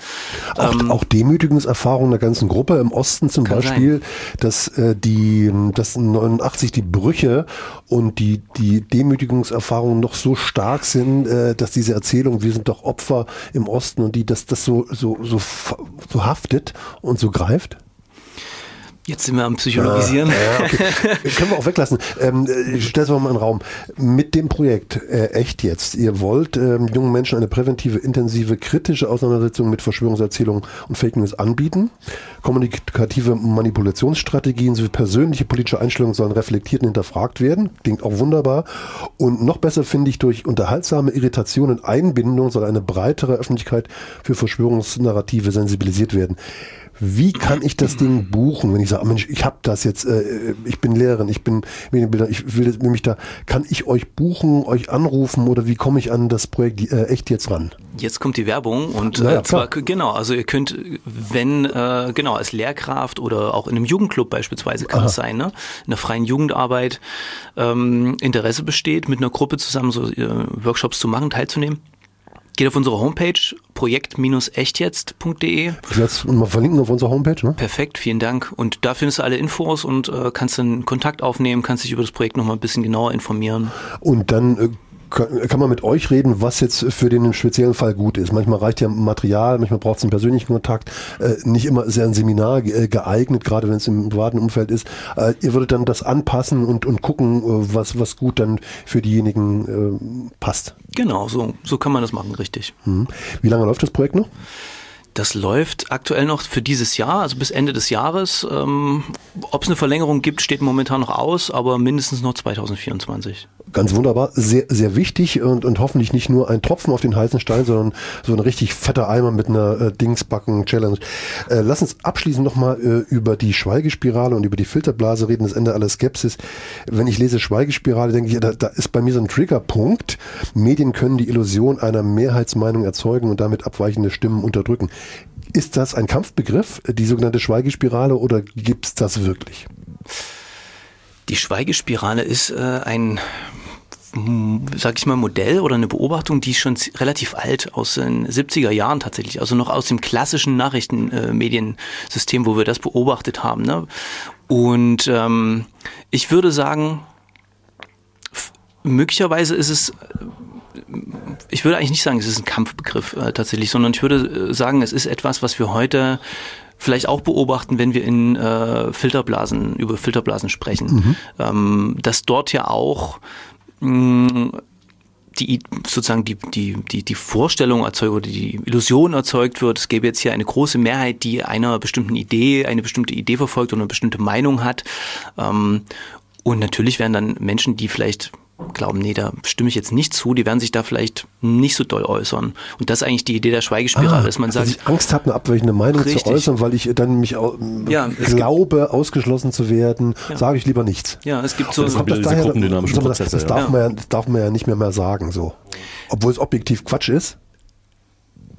Auch, ähm, auch Demütigungserfahrungen der ganzen Gruppe im Osten zum Beispiel, sein. dass äh, die, dass 89 die Brüche und die, die Demütigungserfahrungen noch so stark sind, äh, dass diese Erzählung, wir sind doch Opfer im Osten und die, dass das so, so, so, so haftet und so greift? Jetzt sind wir am Psychologisieren. Ja, ja, okay. Können wir auch weglassen. Ähm, ich stelle es mal in den Raum. Mit dem Projekt äh, Echt jetzt, ihr wollt ähm, jungen Menschen eine präventive, intensive, kritische Auseinandersetzung mit Verschwörungserzählungen und Fake News anbieten. Kommunikative Manipulationsstrategien sowie persönliche politische Einstellungen sollen reflektiert und hinterfragt werden. Klingt auch wunderbar. Und noch besser finde ich, durch unterhaltsame Irritation und Einbindung soll eine breitere Öffentlichkeit für Verschwörungsnarrative sensibilisiert werden. Wie kann ich das Ding buchen, wenn ich sage, Mensch, ich habe das jetzt, äh, ich bin Lehrerin, ich bin ich will, mich da, kann ich euch buchen, euch anrufen oder wie komme ich an das Projekt äh, echt jetzt ran? Jetzt kommt die Werbung und Ja, ja, äh, zwar klar. genau, also ihr könnt, wenn äh, genau als Lehrkraft oder auch in einem Jugendclub beispielsweise kann es sein, ne, in der freien Jugendarbeit ähm, Interesse besteht, mit einer Gruppe zusammen so äh, Workshops zu machen, teilzunehmen. Geht auf unsere Homepage projekt-echtjetzt.de. Ich werde es mal verlinken auf unserer Homepage. Ne? Perfekt, vielen Dank. Und da findest du alle Infos und äh, kannst dann Kontakt aufnehmen, kannst dich über das Projekt nochmal ein bisschen genauer informieren. Und dann äh, kann, kann man mit euch reden, was jetzt für den speziellen Fall gut ist. Manchmal reicht ja Material, manchmal braucht es einen persönlichen Kontakt. Äh, nicht immer ist ja ein Seminar äh, geeignet, gerade wenn es im privaten Umfeld ist. Äh, ihr würdet dann das anpassen und, und gucken, äh, was, was gut dann für diejenigen äh, passt. Genau, so, so kann man das machen, richtig. Mhm. Wie lange läuft das Projekt noch? Das läuft aktuell noch für dieses Jahr, also bis Ende des Jahres. Ähm, Ob es eine Verlängerung gibt, steht momentan noch aus, aber mindestens noch 2024. Ganz wunderbar, sehr, sehr wichtig und, und hoffentlich nicht nur ein Tropfen auf den heißen Stein, sondern so ein richtig fetter Eimer mit einer äh, Dingsbacken-Challenge. Äh, lass uns abschließend nochmal äh, über die Schweigespirale und über die Filterblase reden, das Ende aller Skepsis. Wenn ich lese Schweigespirale, denke ich, da, da ist bei mir so ein Triggerpunkt. Medien können die Illusion einer Mehrheitsmeinung erzeugen und damit abweichende Stimmen unterdrücken. Ist das ein Kampfbegriff, die sogenannte Schweigespirale, oder gibt's das wirklich? Die Schweigespirale ist äh, ein, sag ich mal, Modell oder eine Beobachtung, die ist schon relativ alt aus den 70er Jahren tatsächlich, also noch aus dem klassischen Nachrichtenmediensystem, wo wir das beobachtet haben. Ne? Und ähm, ich würde sagen, möglicherweise ist es ich würde eigentlich nicht sagen, es ist ein Kampfbegriff äh, tatsächlich, sondern ich würde äh, sagen, es ist etwas, was wir heute vielleicht auch beobachten, wenn wir in äh, Filterblasen, über Filterblasen sprechen, ähm, dass dort ja auch mh, die sozusagen die, die, die, die Vorstellung erzeugt oder die Illusion erzeugt wird, es gäbe jetzt hier eine große Mehrheit, die einer bestimmten Idee, eine bestimmte Idee verfolgt oder eine bestimmte Meinung hat. Ähm, und natürlich werden dann Menschen, die vielleicht glauben, nee, da stimme ich jetzt nicht zu, die werden sich da vielleicht nicht so doll äußern. Und das ist eigentlich die Idee der Schweigespirale, dass man dass sagt, ich Angst habe, eine abweichende Meinung Richtig. zu äußern, weil ich dann mich Ja, glaube, ausgeschlossen zu werden, sage ich lieber nichts. ja, es gibt so, Das Kommt wieder diese gruppendynamischen soll man- Prozesse, das, ja. darf Ja. man ja, das darf man ja nicht mehr mehr sagen, so. Obwohl es objektiv Quatsch ist.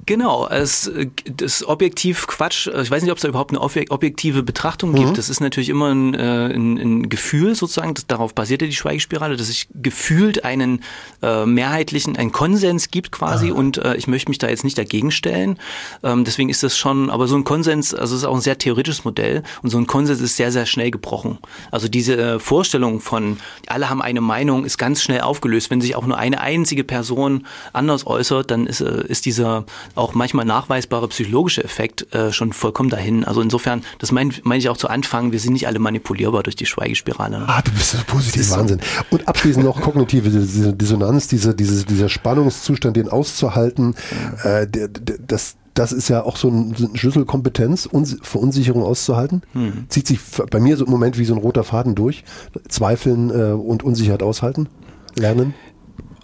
Genau, es das objektiv Quatsch. äh, Ich weiß nicht, ob es da überhaupt eine obje- objektive Betrachtung gibt. Das ist natürlich immer ein, äh, ein, ein Gefühl sozusagen. Das, darauf basiert ja die Schweigespirale, dass es gefühlt einen äh, mehrheitlichen, einen Konsens gibt quasi. Und äh, ich möchte mich da jetzt nicht dagegen stellen. Ähm, deswegen ist das schon, aber so ein Konsens, also es ist auch ein sehr theoretisches Modell. Und so ein Konsens ist sehr, sehr schnell gebrochen. Also diese äh, Vorstellung von alle haben eine Meinung ist ganz schnell aufgelöst. Wenn sich auch nur eine einzige Person anders äußert, dann ist, äh, ist dieser auch manchmal nachweisbare psychologische Effekt äh, schon vollkommen dahin. Also insofern, das meine mein ich auch zu Anfang, wir sind nicht alle manipulierbar durch die Schweigespirale. ne? Ah, du bist so positiv, Wahnsinn. Und abschließend noch kognitive Dis- Dissonanz, diese, diese, dieser Spannungszustand, den auszuhalten, äh, der, der, das, das ist ja auch so ein, so eine Schlüsselkompetenz, Uns Verunsicherung auszuhalten. Zieht sich bei mir so im Moment wie so ein roter Faden durch. Zweifeln äh, und Unsicherheit aushalten. Lernen.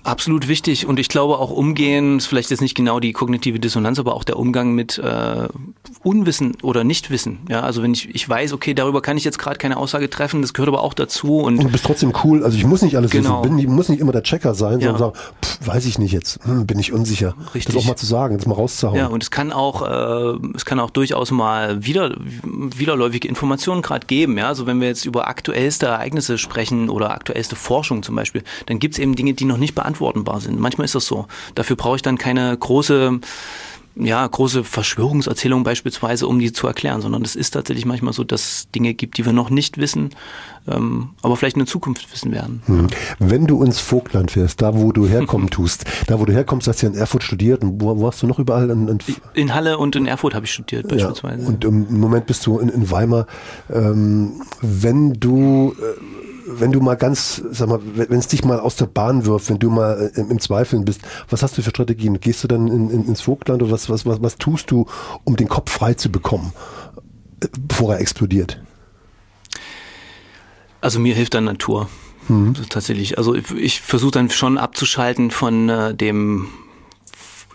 Absolut wichtig und ich glaube auch umgehen, ist vielleicht jetzt nicht genau die kognitive Dissonanz, aber auch der Umgang mit äh, Unwissen oder Nichtwissen. Ja, also wenn ich, ich weiß, okay, darüber kann ich jetzt gerade keine Aussage treffen, das gehört aber auch dazu und Und du bist trotzdem cool. Also ich muss nicht alles Genau. wissen. Bin, ich muss nicht immer der Checker sein, Ja. sondern sagen, pff, weiß ich nicht jetzt. Hm, bin ich unsicher. Richtig. Das auch mal zu sagen, das mal rauszuhauen. Ja, und es kann auch, äh, es kann auch durchaus mal wieder, widerläufige Informationen gerade geben. Ja, also wenn wir jetzt über aktuellste Ereignisse sprechen oder aktuellste Forschung zum Beispiel, dann gibt es eben Dinge, die noch nicht beantwortbar sind. Manchmal ist das so. Dafür brauche ich dann keine große ja, große Verschwörungserzählung beispielsweise, um die zu erklären, sondern es ist tatsächlich manchmal so, dass es Dinge gibt, die wir noch nicht wissen, ähm, aber vielleicht in der Zukunft wissen werden. Hm. Wenn du ins Vogtland fährst, da wo du herkommen tust, da wo du herkommst, hast du ja in Erfurt studiert und wo, wo hast du noch überall in, in In Halle und in Erfurt habe ich studiert ja, beispielsweise. und im Moment bist du in, in Weimar. Ähm, wenn du äh, wenn du mal ganz, sag mal, wenn es dich mal aus der Bahn wirft, wenn du mal äh, im, im Zweifeln bist, was hast du für Strategien? Gehst du dann in, in, ins Vogtland oder was, was, was, was tust du, um den Kopf frei zu bekommen, äh, bevor er explodiert? Also mir hilft dann Natur. Mhm. Tatsächlich. Also ich, ich versuche dann schon abzuschalten von äh, dem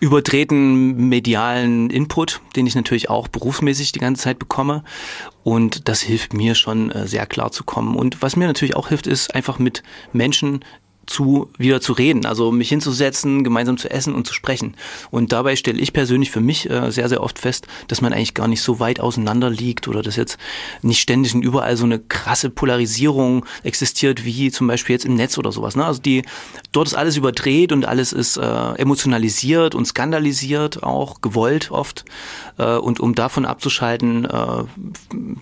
überdrehten medialen Input, den ich natürlich auch berufsmäßig die ganze Zeit bekomme. Und das hilft mir schon äh, sehr klar zu kommen. Und was mir natürlich auch hilft, ist einfach mit Menschen zu wieder zu reden, also mich hinzusetzen, gemeinsam zu essen und zu sprechen. Und dabei stelle ich persönlich für mich äh, sehr, sehr oft fest, dass man eigentlich gar nicht so weit auseinander liegt oder dass jetzt nicht ständig und überall so eine krasse Polarisierung existiert, wie zum Beispiel jetzt im Netz oder sowas. Ne? Also die, dort ist alles überdreht und alles ist äh, emotionalisiert und skandalisiert, auch gewollt oft. Äh, und um davon abzuschalten, äh,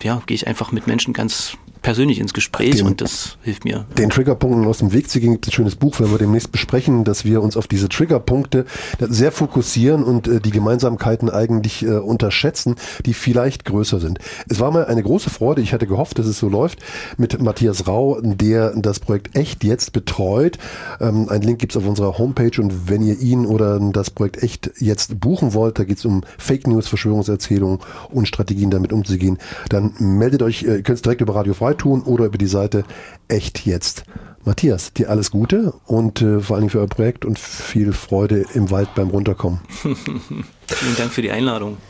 ja, gehe ich einfach mit Menschen ganz persönlich ins Gespräch den, und das hilft mir. Den Triggerpunkten aus dem Weg zu gehen, gibt es ein schönes Buch, wenn wir demnächst besprechen, dass wir uns auf diese Triggerpunkte sehr fokussieren und äh, die Gemeinsamkeiten eigentlich äh, unterschätzen, die vielleicht größer sind. Es war mal eine große Freude, ich hatte gehofft, dass es so läuft, mit Matthias Rau, der das Projekt Echt jetzt betreut. Ähm, ein Link gibt es auf unserer Homepage und wenn ihr ihn oder das Projekt Echt jetzt buchen wollt, da geht es um Fake News, Verschwörungserzählungen und Strategien damit umzugehen, dann meldet euch, äh, ihr könnt es direkt über Radio Frei tun oder über die Seite Echt Jetzt. Matthias, dir alles Gute und äh, vor Dingen für euer Projekt und viel Freude im Wald beim Runterkommen. Vielen Dank für die Einladung.